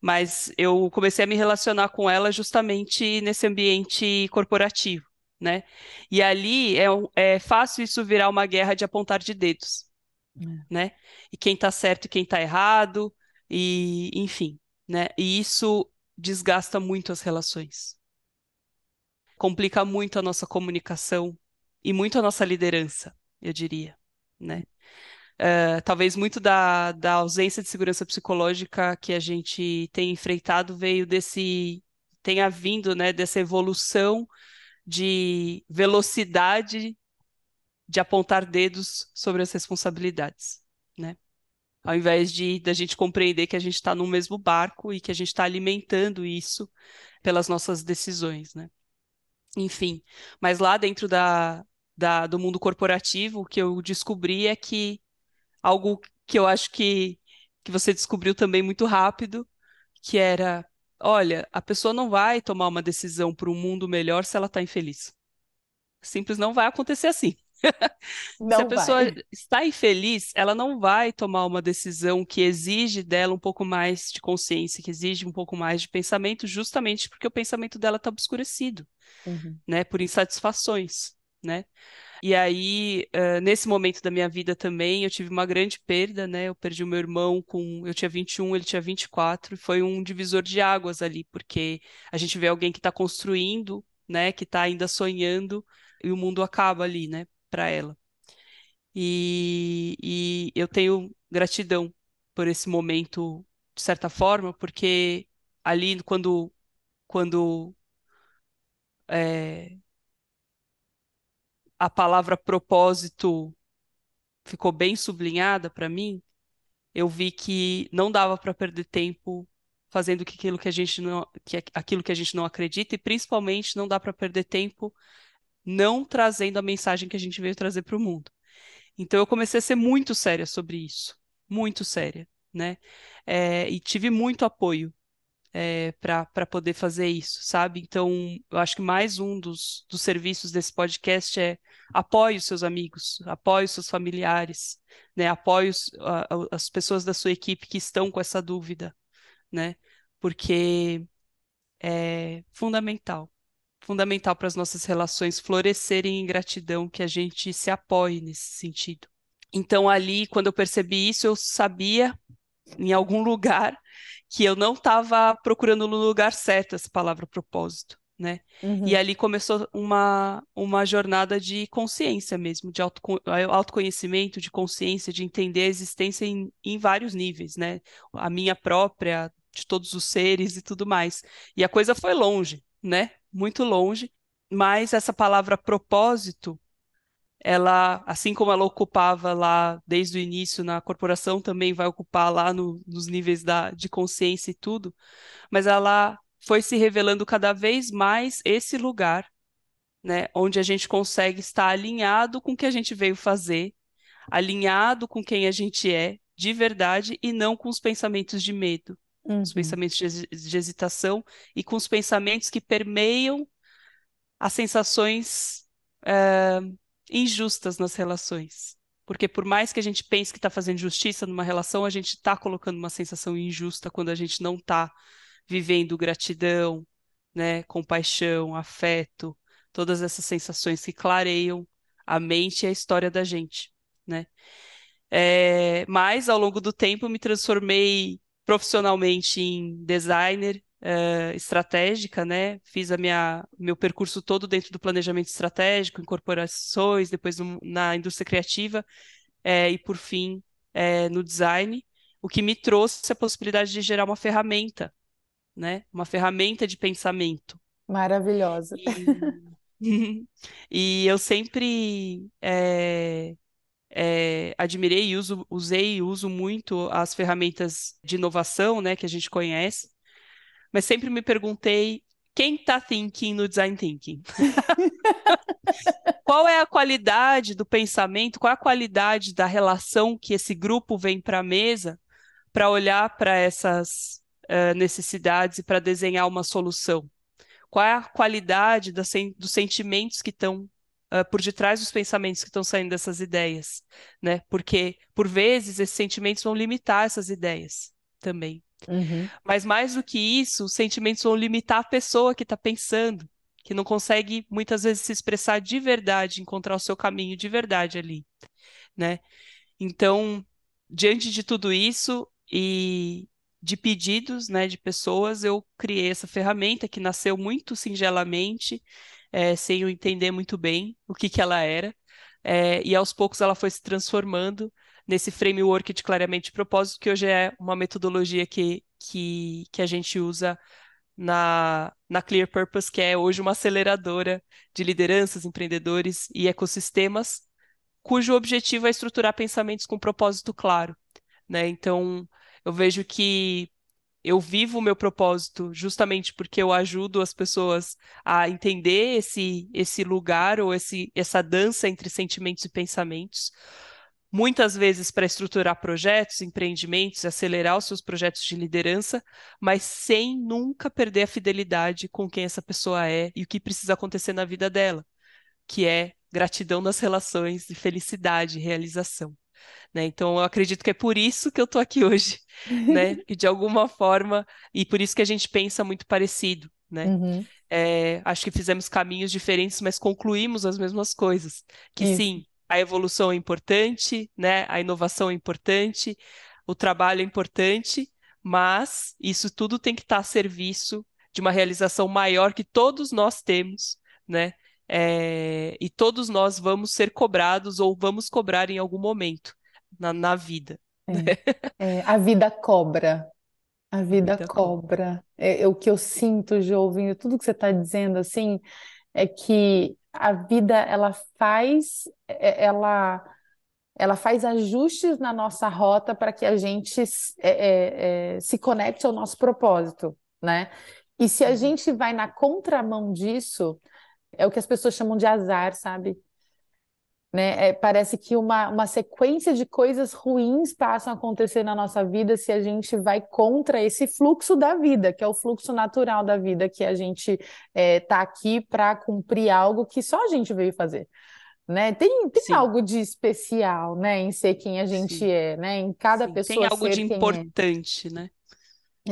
mas eu comecei a me relacionar com ela justamente nesse ambiente corporativo, né? E ali é, é fácil isso virar uma guerra de apontar de dedos, é. né? E quem está certo e quem está errado, e enfim, né? E isso desgasta muito as relações, complica muito a nossa comunicação e muito a nossa liderança, eu diria, né? Uh, talvez muito da, da ausência de segurança psicológica que a gente tem enfrentado veio desse, tenha vindo, né, dessa evolução de velocidade de apontar dedos sobre as responsabilidades, né? Ao invés de da gente compreender que a gente está no mesmo barco e que a gente está alimentando isso pelas nossas decisões, né? Enfim, mas lá dentro da, da, do mundo corporativo, o que eu descobri é que algo que eu acho que, que você descobriu também muito rápido, que era, olha, a pessoa não vai tomar uma decisão para um mundo melhor se ela está infeliz. Simples não vai acontecer assim. Não se a pessoa vai. está infeliz, ela não vai tomar uma decisão que exige dela um pouco mais de consciência, que exige um pouco mais de pensamento, justamente porque o pensamento dela está obscurecido, uhum. né, por insatisfações, né? E aí, uh, nesse momento da minha vida também, eu tive uma grande perda, né? Eu perdi o meu irmão com. Eu tinha 21, ele tinha 24, e foi um divisor de águas ali, porque a gente vê alguém que está construindo, né? Que está ainda sonhando, e o mundo acaba ali, né? Para ela. E, e eu tenho gratidão por esse momento, de certa forma, porque ali, quando. quando é, a palavra propósito ficou bem sublinhada para mim, eu vi que não dava para perder tempo fazendo aquilo que a gente não, que, aquilo que a gente não acredita e principalmente não dá para perder tempo não trazendo a mensagem que a gente veio trazer para o mundo. Então eu comecei a ser muito séria sobre isso, muito séria, né? É, e tive muito apoio é, para poder fazer isso, sabe? Então, eu acho que mais um dos, dos serviços desse podcast é apoie os seus amigos, apoie os seus familiares, né? Apoie os, a, as pessoas da sua equipe que estão com essa dúvida, né? Porque é fundamental, fundamental para as nossas relações florescerem em gratidão, que a gente se apoie nesse sentido. Então, ali, quando eu percebi isso, eu sabia em algum lugar que eu não estava procurando no lugar certo essa palavra propósito, né? Uhum. E ali começou uma, uma jornada de consciência mesmo, de auto, autoconhecimento, de consciência, de entender a existência em, em vários níveis, né? A minha própria, de todos os seres e tudo mais. E a coisa foi longe, né? Muito longe, mas essa palavra propósito ela, assim como ela ocupava lá desde o início na corporação, também vai ocupar lá no, nos níveis da, de consciência e tudo, mas ela foi se revelando cada vez mais esse lugar, né, onde a gente consegue estar alinhado com o que a gente veio fazer, alinhado com quem a gente é, de verdade, e não com os pensamentos de medo, uhum. os pensamentos de, de hesitação e com os pensamentos que permeiam as sensações é, injustas nas relações. Porque por mais que a gente pense que está fazendo justiça numa relação, a gente está colocando uma sensação injusta quando a gente não está vivendo gratidão, né, compaixão, afeto, todas essas sensações que clareiam a mente e a história da gente, né? É, mas ao longo do tempo me transformei profissionalmente em designer, uh, estratégica, né? Fiz a minha meu percurso todo dentro do planejamento estratégico, em corporações, depois no, na indústria criativa é, e por fim é, no design, o que me trouxe a possibilidade de gerar uma ferramenta, né? Uma ferramenta de pensamento. Maravilhosa. E, e eu sempre é, é, admirei e uso, usei e uso muito as ferramentas de inovação, né, que a gente conhece, mas sempre me perguntei quem está thinking no design thinking? qual é a qualidade do pensamento, qual é a qualidade da relação que esse grupo vem para a mesa para olhar para essas uh, necessidades e para desenhar uma solução? Qual é a qualidade dos sentimentos que estão uh, por detrás dos pensamentos que estão saindo dessas ideias? Né? Porque, por vezes, esses sentimentos vão limitar essas ideias também. Uhum. Mas mais do que isso, os sentimentos vão limitar a pessoa que está pensando, que não consegue muitas vezes se expressar de verdade, encontrar o seu caminho de verdade ali, né? Então, diante de tudo isso e de pedidos, né, de pessoas, eu criei essa ferramenta que nasceu muito singelamente, é, sem eu entender muito bem o que que ela era, é, e aos poucos ela foi se transformando nesse framework de claramente propósito, que hoje é uma metodologia que, que, que a gente usa na, na Clear Purpose, que é hoje uma aceleradora de lideranças, empreendedores e ecossistemas, cujo objetivo é estruturar pensamentos com propósito claro. Né? Então, eu vejo que eu vivo o meu propósito justamente porque eu ajudo as pessoas a entender esse, esse lugar ou esse, essa dança entre sentimentos e pensamentos muitas vezes para estruturar projetos, empreendimentos, acelerar os seus projetos de liderança, mas sem nunca perder a fidelidade com quem essa pessoa é e o que precisa acontecer na vida dela, que é gratidão nas relações e felicidade, realização. Né? Então, eu acredito que é por isso que eu estou aqui hoje, né? E de alguma forma, e por isso que a gente pensa muito parecido, né? Uhum. É, acho que fizemos caminhos diferentes, mas concluímos as mesmas coisas. Que isso. sim, a evolução é importante, né? A inovação é importante, o trabalho é importante, mas isso tudo tem que estar a serviço de uma realização maior que todos nós temos, né? É, e todos nós vamos ser cobrados ou vamos cobrar em algum momento na, na vida. É, é, a vida cobra. A vida, a vida cobra. É, é, o que eu sinto, Jo, ouvindo tudo que você está dizendo, assim, é que a vida ela faz é, ela ela faz ajustes na nossa rota para que a gente é, é, se conecte ao nosso propósito, né? E se a gente vai na contramão disso, é o que as pessoas chamam de azar, sabe? Né? É, parece que uma, uma sequência de coisas ruins passam a acontecer na nossa vida se a gente vai contra esse fluxo da vida, que é o fluxo natural da vida, que a gente está é, tá aqui para cumprir algo que só a gente veio fazer. Né? Tem, tem algo de especial né, em ser quem a gente Sim. é, né? em cada Sim, pessoa. Tem algo de é. importante, é. né?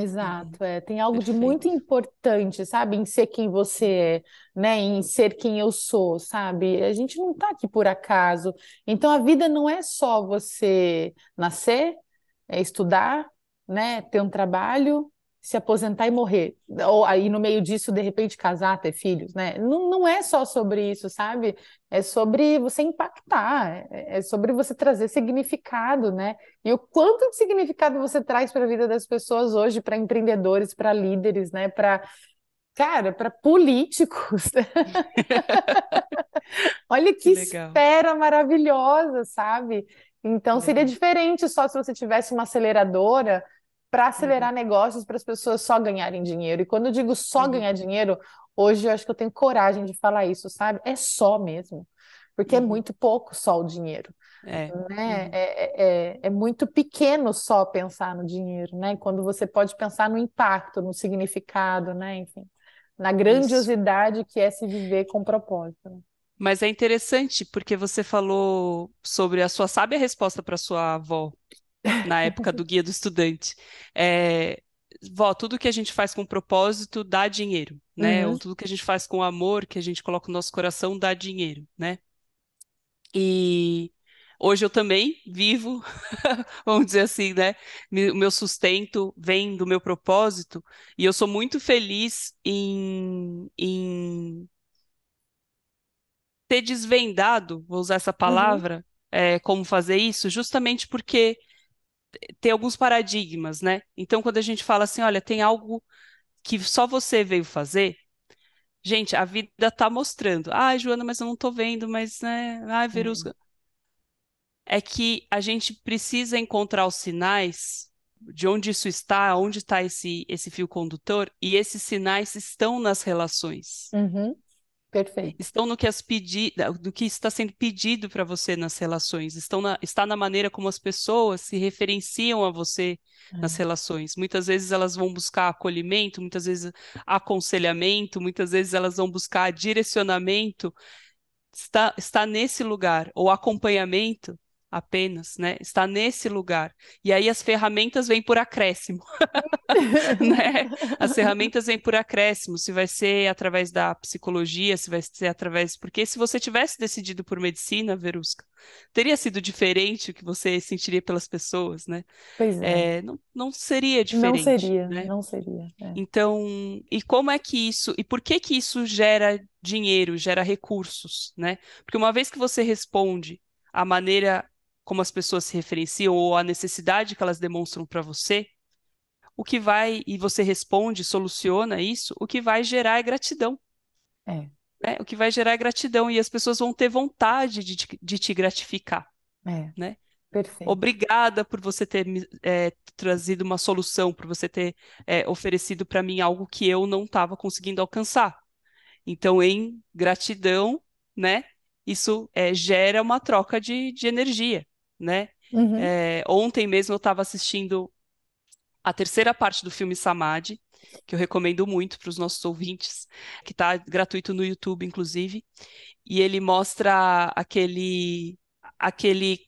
Exato, é. Tem algo Perfeito. de muito importante, sabe, em ser quem você é, né, em ser quem eu sou, sabe? A gente não tá aqui por acaso. Então a vida não é só você nascer, é estudar, né, ter um trabalho, se aposentar e morrer. Ou aí no meio disso, de repente, casar, ter filhos, né? Não, não é só sobre isso, sabe? É sobre você impactar, é, é sobre você trazer significado, né? E o quanto de significado você traz para a vida das pessoas hoje, para empreendedores, para líderes, né? Para cara, para políticos. Olha que, que esfera maravilhosa, sabe? Então seria diferente só se você tivesse uma aceleradora para acelerar uhum. negócios para as pessoas só ganharem dinheiro. E quando eu digo só uhum. ganhar dinheiro, hoje eu acho que eu tenho coragem de falar isso, sabe? É só mesmo. Porque é uhum. é muito pouco só o dinheiro. É. Né? Uhum. É, é, é, é, muito pequeno só pensar no dinheiro, né? Quando você pode pensar no impacto, no significado, né? Enfim, na grandiosidade Isso. que é se viver com propósito. Né? Mas é interessante porque você falou sobre a sua sábia resposta para sua avó na época do guia do estudante. É, vó, tudo que a gente faz com propósito dá dinheiro, né? Uhum. Ou tudo que a gente faz com amor, que a gente coloca no nosso coração, dá dinheiro, né? E hoje eu também vivo, vamos dizer assim, né? O meu sustento vem do meu propósito, e eu sou muito feliz em, em ter desvendado, vou usar essa uhum. palavra, uhum. é, como fazer isso, justamente porque tem alguns paradigmas, né? Então, quando a gente fala assim, olha, tem algo que só você veio fazer, gente, a vida tá mostrando. Ai, Joana, mas eu não tô vendo, mas, né? Ai, Verusca. É. é que a gente precisa encontrar os sinais de onde isso está, onde está esse, esse fio condutor, e esses sinais estão nas relações. Uhum. Perfeito. Estão no que, as pedi do que está sendo pedido para você nas relações, estão na, está na maneira como as pessoas se referenciam a você é. nas relações. Muitas vezes elas vão buscar acolhimento, muitas vezes aconselhamento, muitas vezes elas vão buscar direcionamento. Está, está nesse lugar, ou acompanhamento, apenas, né? Está nesse lugar. E aí as ferramentas vêm por acréscimo, né? As ferramentas vêm por acréscimo, se vai ser através da psicologia, se vai ser através... Porque se você tivesse decidido por medicina, Verusca, teria sido diferente o que você sentiria pelas pessoas, né? Pois é. é não, não seria diferente, Não seria, né? não seria. É. Então, e como é que isso... E por que que isso gera dinheiro, gera recursos, né? Porque uma vez que você responde a maneira como as pessoas se referenciam ou a necessidade que elas demonstram para você, o que vai, e você responde, soluciona isso, o que vai gerar é gratidão. É. Né? O que vai gerar é gratidão e as pessoas vão ter vontade de, de te gratificar. É. Né? Perfeito. Obrigada por você ter é, trazido uma solução, por você ter é, oferecido para mim algo que eu não estava conseguindo alcançar. Então, em gratidão, né, isso é, gera uma troca de, de energia né? Uhum. É, ontem mesmo eu estava assistindo a terceira parte do filme Samadhi, que eu recomendo muito para os nossos ouvintes, que está gratuito no YouTube, inclusive, e ele mostra aquele aquele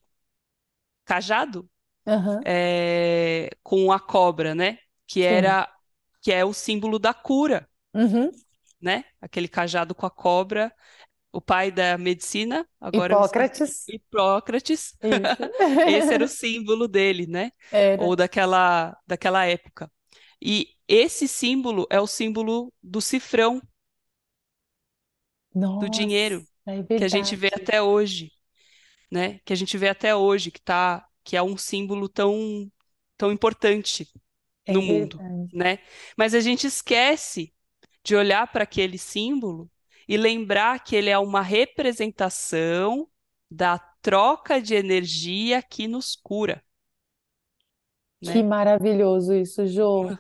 cajado uhum. é, com a cobra, né? Que Sim. era que é o símbolo da cura, uhum. né? Aquele cajado com a cobra o pai da medicina, agora Hipócrates. Hipócrates. Esse era o símbolo dele, né? Era. Ou daquela, daquela época. E esse símbolo é o símbolo do cifrão Nossa, do dinheiro é que a gente vê até hoje, né? Que a gente vê até hoje que tá, que é um símbolo tão tão importante é no mundo, né? Mas a gente esquece de olhar para aquele símbolo e lembrar que ele é uma representação da troca de energia que nos cura. Né? Que maravilhoso isso, Jô.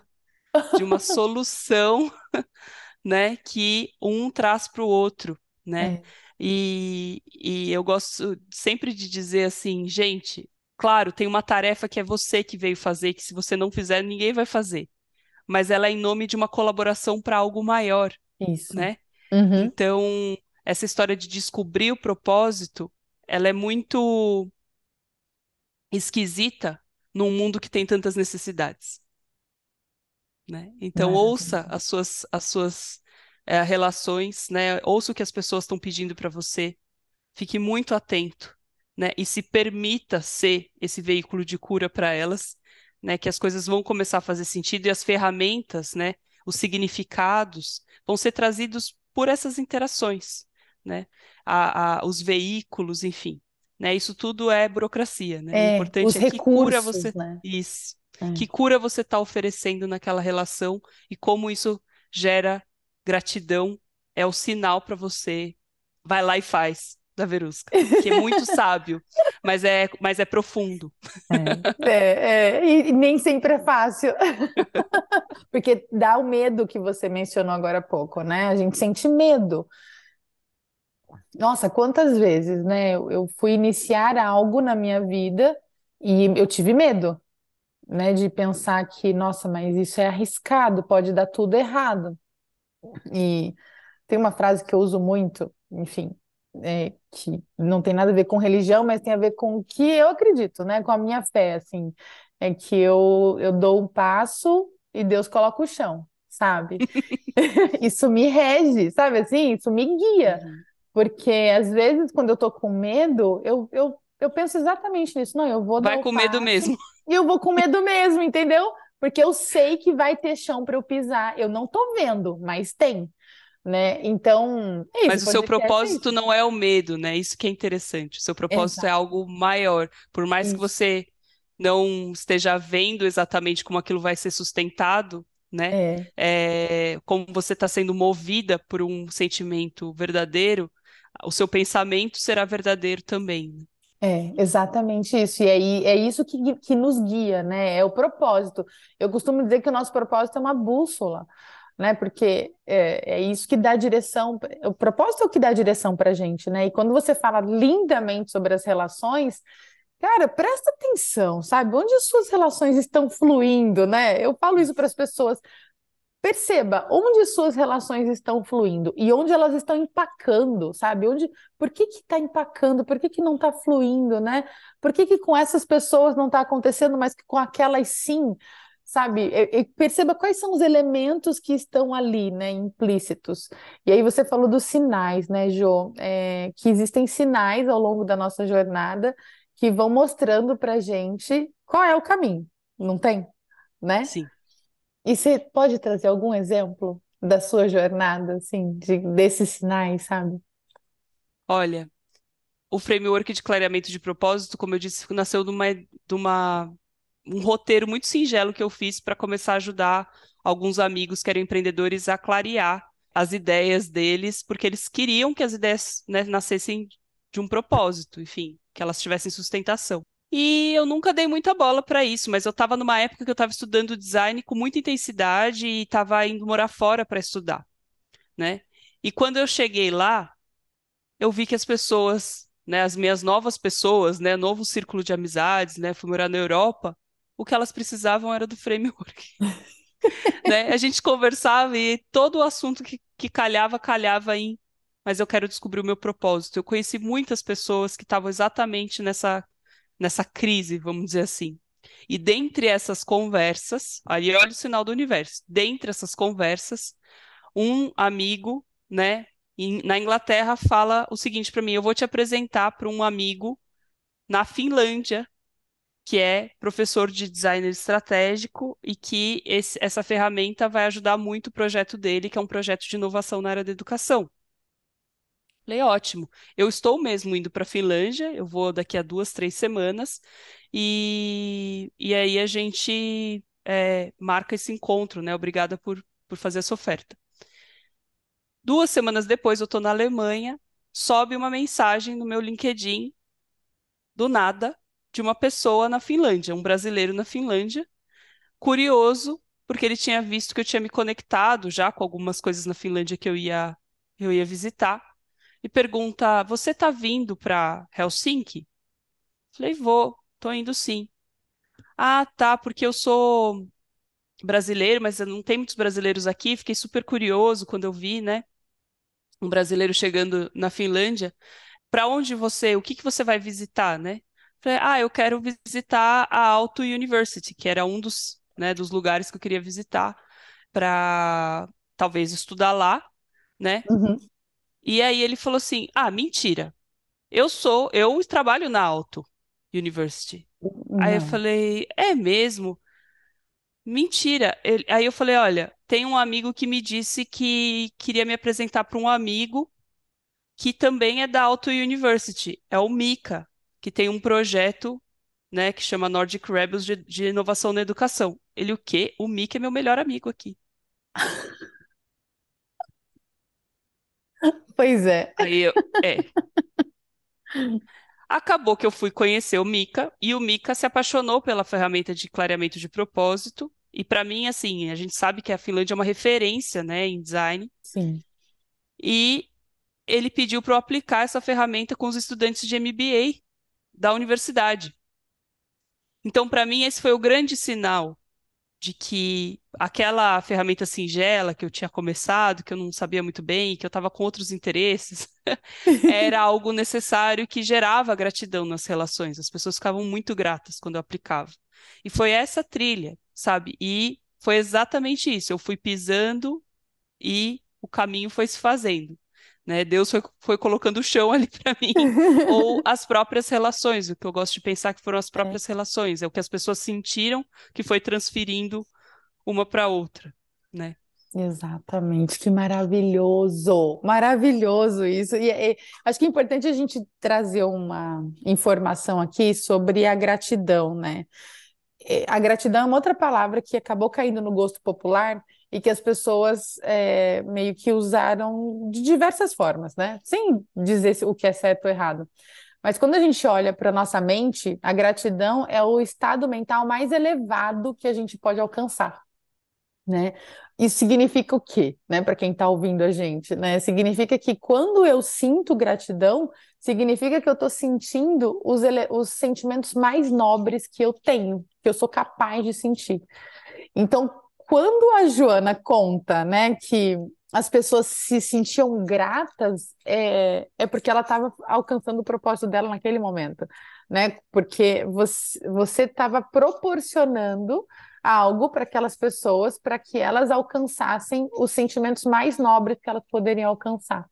De uma solução, né, que um traz para o outro, né? É. E, e eu gosto sempre de dizer assim, gente, claro, tem uma tarefa que é você que veio fazer, que se você não fizer, ninguém vai fazer. Mas ela é em nome de uma colaboração para algo maior, Isso. né? Uhum. Então, essa história de descobrir o propósito, ela é muito esquisita num mundo que tem tantas necessidades. Né? Então, ouça as suas, as suas é, relações, né? ouça o que as pessoas estão pedindo para você, fique muito atento né? e se permita ser esse veículo de cura para elas, né? que as coisas vão começar a fazer sentido e as ferramentas, né? os significados vão ser trazidos por essas interações, né? A, a, os veículos, enfim. Né? Isso tudo é burocracia, né? É, o importante os é que cura você. Né? Isso. É. Que cura você está oferecendo naquela relação e como isso gera gratidão é o sinal para você. Vai lá e faz da Verusca, que é muito sábio, mas é, mas é profundo. É, é, é, e nem sempre é fácil, porque dá o medo que você mencionou agora há pouco, né? A gente sente medo. Nossa, quantas vezes, né? Eu, eu fui iniciar algo na minha vida e eu tive medo, né? De pensar que, nossa, mas isso é arriscado, pode dar tudo errado. E tem uma frase que eu uso muito, enfim, é, que não tem nada a ver com religião, mas tem a ver com o que eu acredito, né? Com a minha fé, assim, é que eu, eu dou um passo e Deus coloca o chão, sabe? Isso me rege, sabe assim? Isso me guia. Uhum. Porque às vezes, quando eu tô com medo, eu, eu, eu penso exatamente nisso. Não, eu vou Vai dar com medo mesmo. E eu vou com medo mesmo, entendeu? Porque eu sei que vai ter chão para eu pisar. Eu não tô vendo, mas tem né? Então, é isso, Mas o seu propósito é não é o medo, né? Isso que é interessante. O seu propósito é Exato. é algo maior. Por mais isso. que você não esteja vendo exatamente como aquilo vai ser sustentado, né? É. É, como você está sendo movida por um sentimento verdadeiro, o seu pensamento será verdadeiro também. Né? É, exatamente isso. E aí é isso que, que nos guia, né? É o propósito. Eu costumo dizer que o nosso propósito é uma bússola né? Porque é, é, isso que dá direção, o propósito é o que dá direção para a gente, né? E quando você fala lindamente sobre as relações, cara, presta atenção, sabe? Onde as suas relações estão fluindo, né? Eu falo isso para as pessoas. Perceba onde suas relações estão fluindo e onde elas estão empacando, sabe? Onde, por que que está empacando? Por que que não está fluindo, né? Por que que com essas pessoas não está acontecendo, mas que com aquelas sim? Sabe? E, e perceba quais são os elementos que estão ali, né, implícitos. E aí você falou dos sinais, né, Jo? É, que existem sinais ao longo da nossa jornada que vão mostrando para gente qual é o caminho, não tem? Né? Sim. E você pode trazer algum exemplo da sua jornada, assim, de, desses sinais, sabe? Olha, o framework de clareamento de propósito, como eu disse, nasceu de uma, de uma um roteiro muito singelo que eu fiz para começar a ajudar alguns amigos que eram empreendedores a clarear as ideias deles, porque eles queriam que as ideias né, nascessem de um propósito, enfim, que elas tivessem sustentação. E eu nunca dei muita bola para isso, mas eu estava numa época que eu estava estudando design com muita intensidade e estava indo morar fora para estudar, né? E quando eu cheguei lá, eu vi que as pessoas, né, as minhas novas pessoas, né, novo círculo de amizades, né, fui morar na Europa, o que elas precisavam era do framework. né? A gente conversava e todo o assunto que, que calhava, calhava em mas eu quero descobrir o meu propósito. Eu conheci muitas pessoas que estavam exatamente nessa, nessa crise, vamos dizer assim. E dentre essas conversas, aí olha o sinal do universo. Dentre essas conversas, um amigo, né, na Inglaterra fala o seguinte para mim: eu vou te apresentar para um amigo na Finlândia que é professor de design estratégico e que esse, essa ferramenta vai ajudar muito o projeto dele, que é um projeto de inovação na área da educação. Falei, ótimo. Eu estou mesmo indo para a Finlândia, eu vou daqui a duas, três semanas, e, e aí a gente é, marca esse encontro, né? Obrigada por, por fazer essa oferta. Duas semanas depois, eu estou na Alemanha, sobe uma mensagem no meu LinkedIn, do nada, de uma pessoa na Finlândia, um brasileiro na Finlândia, curioso, porque ele tinha visto que eu tinha me conectado já com algumas coisas na Finlândia que eu ia, eu ia visitar, e pergunta: Você está vindo para Helsinki? Falei: Vou, estou indo sim. Ah, tá, porque eu sou brasileiro, mas não tem muitos brasileiros aqui. Fiquei super curioso quando eu vi, né? Um brasileiro chegando na Finlândia. Para onde você, o que que você vai visitar, né? Falei, ah, eu quero visitar a Alto University, que era um dos, né, dos lugares que eu queria visitar para talvez estudar lá, né? Uhum. E aí ele falou assim: ah, mentira. Eu sou, eu trabalho na Alto University. Não. Aí eu falei, é mesmo? Mentira. Ele, aí eu falei, olha, tem um amigo que me disse que queria me apresentar para um amigo que também é da Alto University, é o Mika que tem um projeto, né, que chama Nordic Rebels de, de inovação na educação. Ele o quê? O Mickey é meu melhor amigo aqui. Pois é. Aí eu, é. Acabou que eu fui conhecer o Mika e o Mika se apaixonou pela ferramenta de clareamento de propósito. E para mim, assim, a gente sabe que a Finlândia é uma referência, né, em design. Sim. E ele pediu para eu aplicar essa ferramenta com os estudantes de MBA da universidade. Então, para mim, esse foi o grande sinal de que aquela ferramenta singela que eu tinha começado, que eu não sabia muito bem, que eu estava com outros interesses, era algo necessário que gerava gratidão nas relações. As pessoas ficavam muito gratas quando eu aplicava. E foi essa trilha, sabe? E foi exatamente isso. Eu fui pisando e o caminho foi se fazendo. Né? Deus foi, foi colocando o chão ali para mim, ou as próprias relações, o que eu gosto de pensar que foram as próprias é. relações, é o que as pessoas sentiram que foi transferindo uma para outra, né? Exatamente, que maravilhoso, maravilhoso isso. E, e, acho que é importante a gente trazer uma informação aqui sobre a gratidão, né? A gratidão é uma outra palavra que acabou caindo no gosto popular, e que as pessoas é, meio que usaram de diversas formas, né? Sem dizer o que é certo ou errado. Mas quando a gente olha para nossa mente, a gratidão é o estado mental mais elevado que a gente pode alcançar, né? Isso significa o quê, né? Para quem está ouvindo a gente, né? Significa que quando eu sinto gratidão, significa que eu estou sentindo os, os sentimentos mais nobres que eu tenho, que eu sou capaz de sentir. Então, quando a Joana conta, né, que as pessoas se sentiam gratas, é, é porque ela estava alcançando o propósito dela naquele momento, né? Porque você estava proporcionando algo para aquelas pessoas para que elas alcançassem os sentimentos mais nobres que elas poderiam alcançar.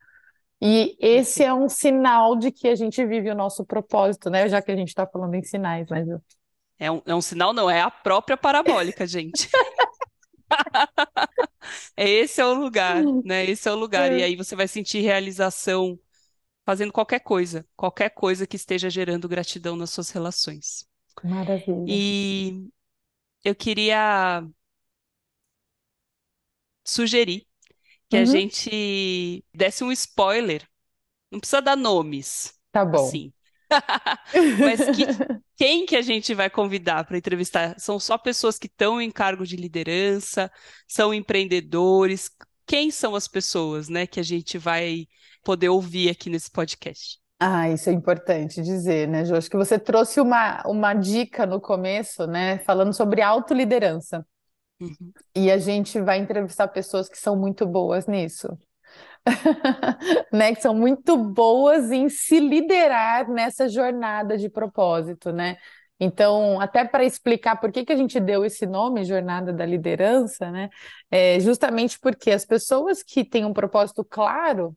E esse é um sinal de que a gente vive o nosso propósito, né? Já que a gente está falando em sinais, mas. É um, é um sinal, não, é a própria parabólica, gente. Esse é o lugar, né? Esse é o lugar. E é. aí você vai sentir realização fazendo qualquer coisa, qualquer coisa que esteja gerando gratidão nas suas relações. Maravilha. E eu queria sugerir que a uhum. gente desse um spoiler. Não precisa dar nomes. Tá bom. Assim. Mas que, quem que a gente vai convidar para entrevistar? São só pessoas que estão em cargo de liderança, são empreendedores. Quem são as pessoas, né, que a gente vai poder ouvir aqui nesse podcast? Ah, isso é importante dizer, né, Jô? Acho que você trouxe uma, uma dica no começo, né, falando sobre autoliderança. Uhum. E a gente vai entrevistar pessoas que são muito boas nisso. né, que são muito boas em se liderar nessa jornada de propósito, né? Então, até para explicar por que, que a gente deu esse nome, Jornada da Liderança, né? É justamente porque as pessoas que têm um propósito claro,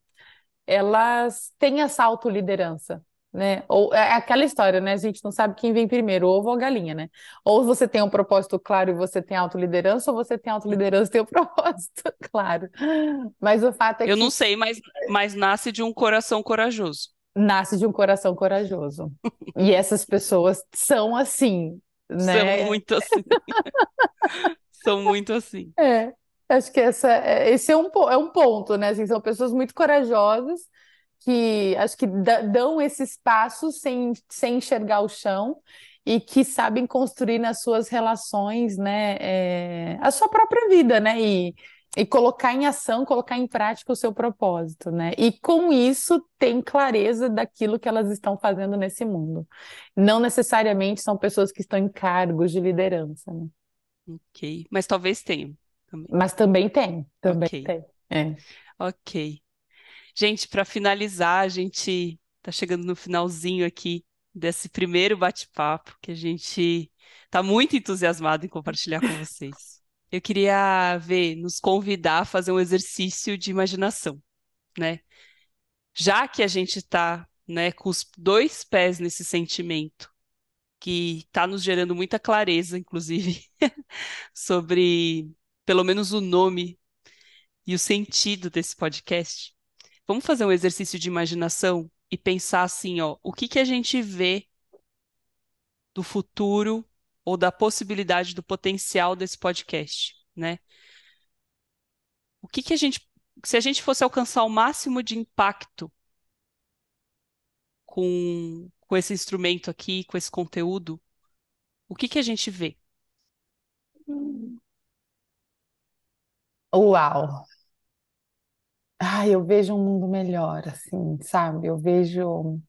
elas têm essa autoliderança né? Ou é aquela história, né? A gente não sabe quem vem primeiro, ovo ou a galinha, né? Ou você tem um propósito claro e você tem autoliderança, ou você tem autoliderança e tem o um propósito claro. Mas o fato é que. Eu não sei, mas, mas nasce de um coração corajoso. Nasce de um coração corajoso. e essas pessoas são assim, né? São muito assim. são muito assim. É. Acho que essa, é, esse é um, é um ponto, né? Assim, são pessoas muito corajosas que acho que dão esses passos sem, sem enxergar o chão e que sabem construir nas suas relações, né, é, a sua própria vida, né, e, e colocar em ação, colocar em prática o seu propósito, né, e com isso tem clareza daquilo que elas estão fazendo nesse mundo. Não necessariamente são pessoas que estão em cargos de liderança, né. Ok, mas talvez tenham. Também. Mas também tem, também okay. tem. É. Ok. Gente, para finalizar, a gente está chegando no finalzinho aqui desse primeiro bate-papo que a gente está muito entusiasmado em compartilhar com vocês. Eu queria ver, nos convidar a fazer um exercício de imaginação, né? Já que a gente está, né, com os dois pés nesse sentimento que está nos gerando muita clareza, inclusive, sobre pelo menos o nome e o sentido desse podcast. Vamos fazer um exercício de imaginação e pensar assim, ó, o que que a gente vê do futuro ou da possibilidade do potencial desse podcast, né? O que que a gente se a gente fosse alcançar o máximo de impacto com, com esse instrumento aqui, com esse conteúdo, o que que a gente vê? Uau! Ah, eu vejo um mundo melhor, assim, sabe? Eu vejo,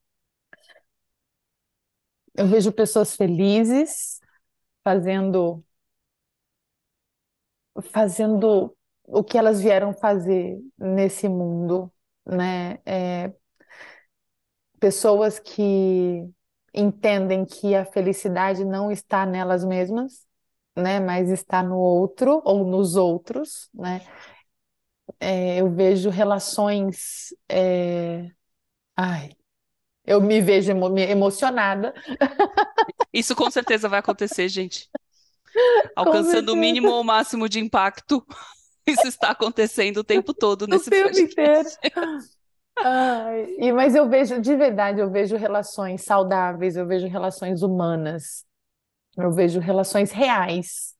eu vejo pessoas felizes fazendo, fazendo o que elas vieram fazer nesse mundo, né? É, pessoas que entendem que a felicidade não está nelas mesmas, né? Mas está no outro ou nos outros, né? É, eu vejo relações. é, Ai, eu me vejo emo- emocionada, Isso com certeza vai acontecer, gente. Alcançando o mínimo ou máximo de impacto. Isso está acontecendo o tempo todo o nesse tempo inteiro. Ai, e, mas eu vejo, de verdade, eu vejo relações saudáveis, eu vejo relações humanas, eu vejo relações reais,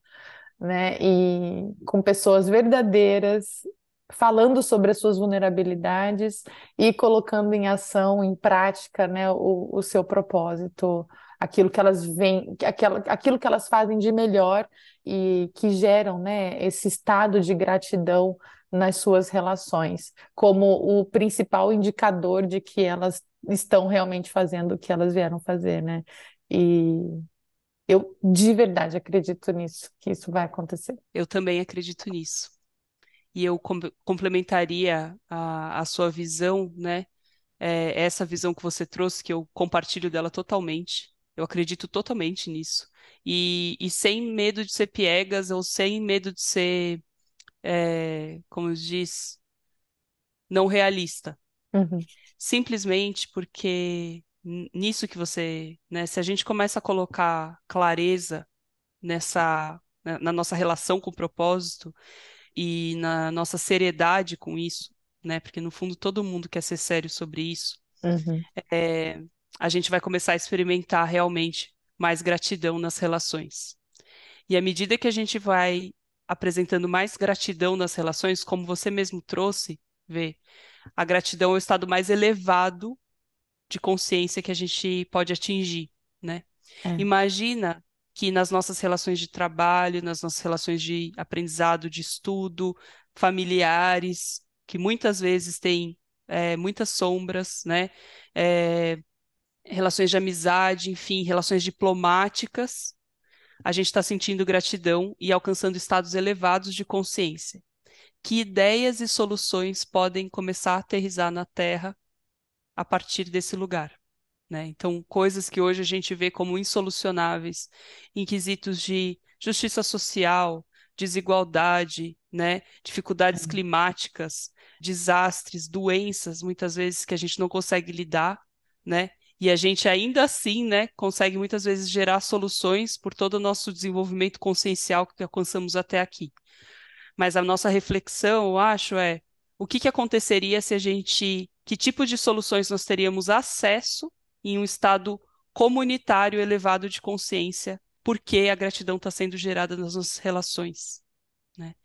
né? E com pessoas verdadeiras, falando sobre as suas vulnerabilidades e colocando em ação, em prática, né, o, o seu propósito, aquilo que elas vêm, aquela, aquilo que elas fazem de melhor e que geram, né, esse estado de gratidão nas suas relações, como o principal indicador de que elas estão realmente fazendo o que elas vieram fazer, né? E eu de verdade acredito nisso, que isso vai acontecer. Eu também acredito nisso. E eu com- complementaria a, a sua visão, né? É, essa visão que você trouxe, que eu compartilho dela totalmente. Eu acredito totalmente nisso. E, e sem medo de ser piegas ou sem medo de ser, é, como diz, não realista. Uhum, Simplesmente porque nisso que você, né? Se a gente começa a colocar clareza nessa, na na nossa relação com o propósito e na nossa seriedade com isso, né? Porque no fundo todo mundo quer ser sério sobre isso. uhum, É, a gente vai começar a experimentar realmente mais gratidão nas relações. E à medida que a gente vai apresentando mais gratidão nas relações, como você mesmo trouxe, vê, a gratidão é o estado mais elevado de consciência que a gente pode atingir, né? é, Imagina que nas nossas relações de trabalho, nas nossas relações de aprendizado, de estudo, familiares, que muitas vezes têm é, muitas sombras, né? É, relações de amizade, enfim, relações diplomáticas, a gente está sentindo gratidão e alcançando estados elevados de consciência. Que ideias e soluções podem começar a aterrissar na Terra a partir desse lugar? Né? Então, coisas que hoje a gente vê como insolucionáveis, em quesitos de justiça social, desigualdade, né? Dificuldades climáticas, desastres, doenças, muitas vezes que a gente não consegue lidar, né? E a gente ainda assim, né, consegue muitas vezes gerar soluções por todo o nosso desenvolvimento consciencial que alcançamos até aqui. Mas a nossa reflexão, eu acho, é o que que aconteceria se a gente, que tipo de soluções nós teríamos acesso em um estado comunitário elevado de consciência, porque a gratidão está sendo gerada nas nossas relações, né?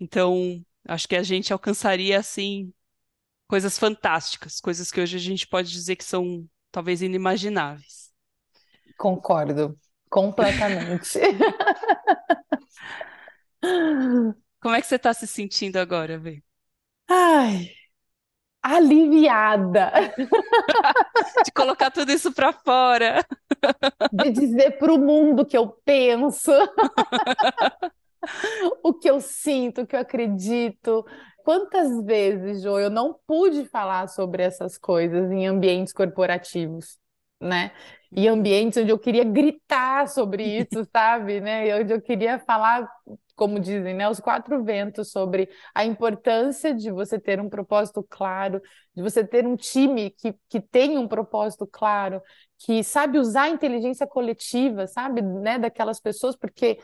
Então, acho que a gente alcançaria assim coisas fantásticas, coisas que hoje a gente pode dizer que são talvez inimagináveis. concordo completamente. Como é que você está se sentindo agora, Vê? Ai, aliviada De colocar tudo isso para fora. de dizer para o mundo que eu penso, o que eu sinto, o que eu acredito. Quantas vezes, Jo, eu não pude falar sobre essas coisas em ambientes corporativos, né? E ambientes onde eu queria gritar sobre isso, sabe? Né? E onde eu queria falar, como dizem, né? Os quatro ventos sobre a importância de você ter um propósito claro, de você ter um time que, que tem um propósito claro, que sabe usar a inteligência coletiva, sabe? Né? Daquelas pessoas, porque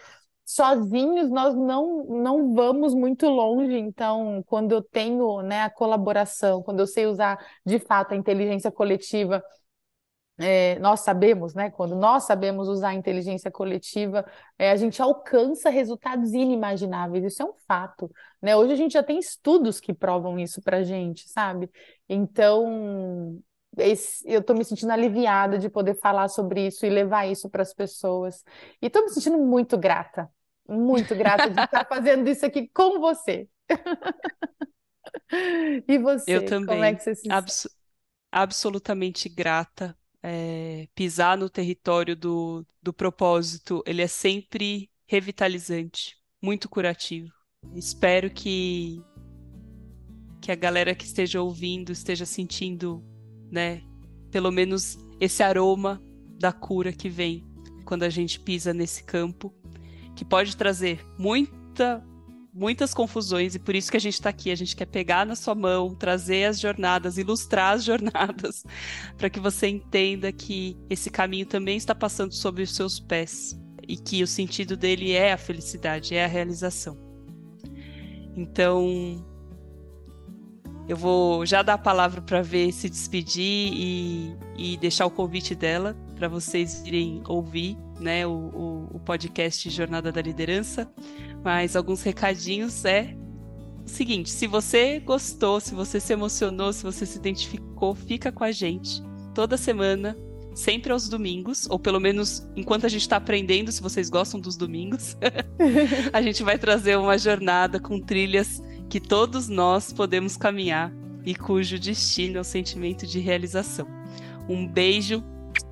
sozinhos nós não, não vamos muito longe. Então, quando eu tenho, né, a colaboração, quando eu sei usar de fato a inteligência coletiva é, nós sabemos, né? Quando nós sabemos usar a inteligência coletiva, é, a gente alcança resultados inimagináveis. Isso é um fato, né? Hoje a gente já tem estudos que provam isso para gente, sabe? Então, esse, eu estou me sentindo aliviada de poder falar sobre isso e levar isso para as pessoas. E estou me sentindo muito grata, muito grata de estar fazendo isso aqui com você. e você? Eu também. Como é que você se Abs absolutamente grata é, pisar no território do, do propósito, ele é sempre revitalizante, muito curativo. Espero que, que a galera que esteja ouvindo esteja sentindo, né, pelo menos esse aroma da cura que vem quando a gente pisa nesse campo, que pode trazer muita muitas confusões e por isso que a gente está aqui. A gente quer pegar na sua mão, trazer as jornadas, ilustrar as jornadas, para que você entenda que esse caminho também está passando sobre os seus pés e que o sentido dele é a felicidade, é a realização. Então, eu vou já dar a palavra para ver se despedir e, e deixar o convite dela para vocês irem ouvir né, o, o, o podcast Jornada da Liderança. Mas alguns recadinhos é o seguinte: se você gostou, se você se emocionou, se você se identificou, fica com a gente toda semana, sempre aos domingos, ou pelo menos enquanto a gente está aprendendo, se vocês gostam dos domingos, a gente vai trazer uma jornada com trilhas que todos nós podemos caminhar e cujo destino é o sentimento de realização. Um beijo,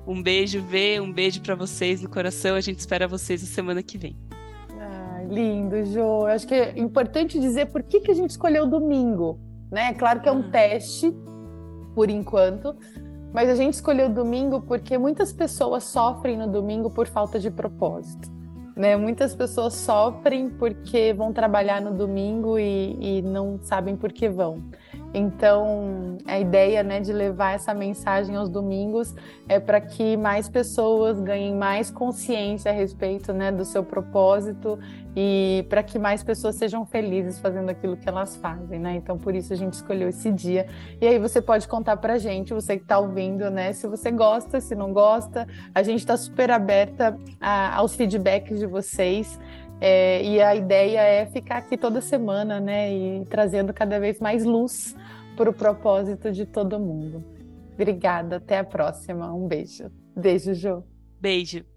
um beijo, Vê, um beijo para vocês no coração. A gente espera vocês a semana que vem. Lindo, Jo. Eu acho que é importante dizer por que, que a gente escolheu o domingo. Né? Claro que é um ah. teste, por enquanto, mas a gente escolheu domingo porque muitas pessoas sofrem no domingo por falta de propósito. Né? Muitas pessoas sofrem porque vão trabalhar no domingo e, e não sabem por que vão. Então, a ideia né, de levar essa mensagem aos domingos é para que mais pessoas ganhem mais consciência a respeito né, do seu propósito e para que mais pessoas sejam felizes fazendo aquilo que elas fazem. Né? Então, por isso a gente escolheu esse dia. E aí você pode contar para a gente, você que está ouvindo, né, se você gosta, se não gosta. A gente está super aberta a, aos feedbacks de vocês. É, e a ideia é ficar aqui toda semana, né? E trazendo cada vez mais luz para o propósito de todo mundo. Obrigada, até a próxima. Um beijo. Beijo, Jo. Beijo.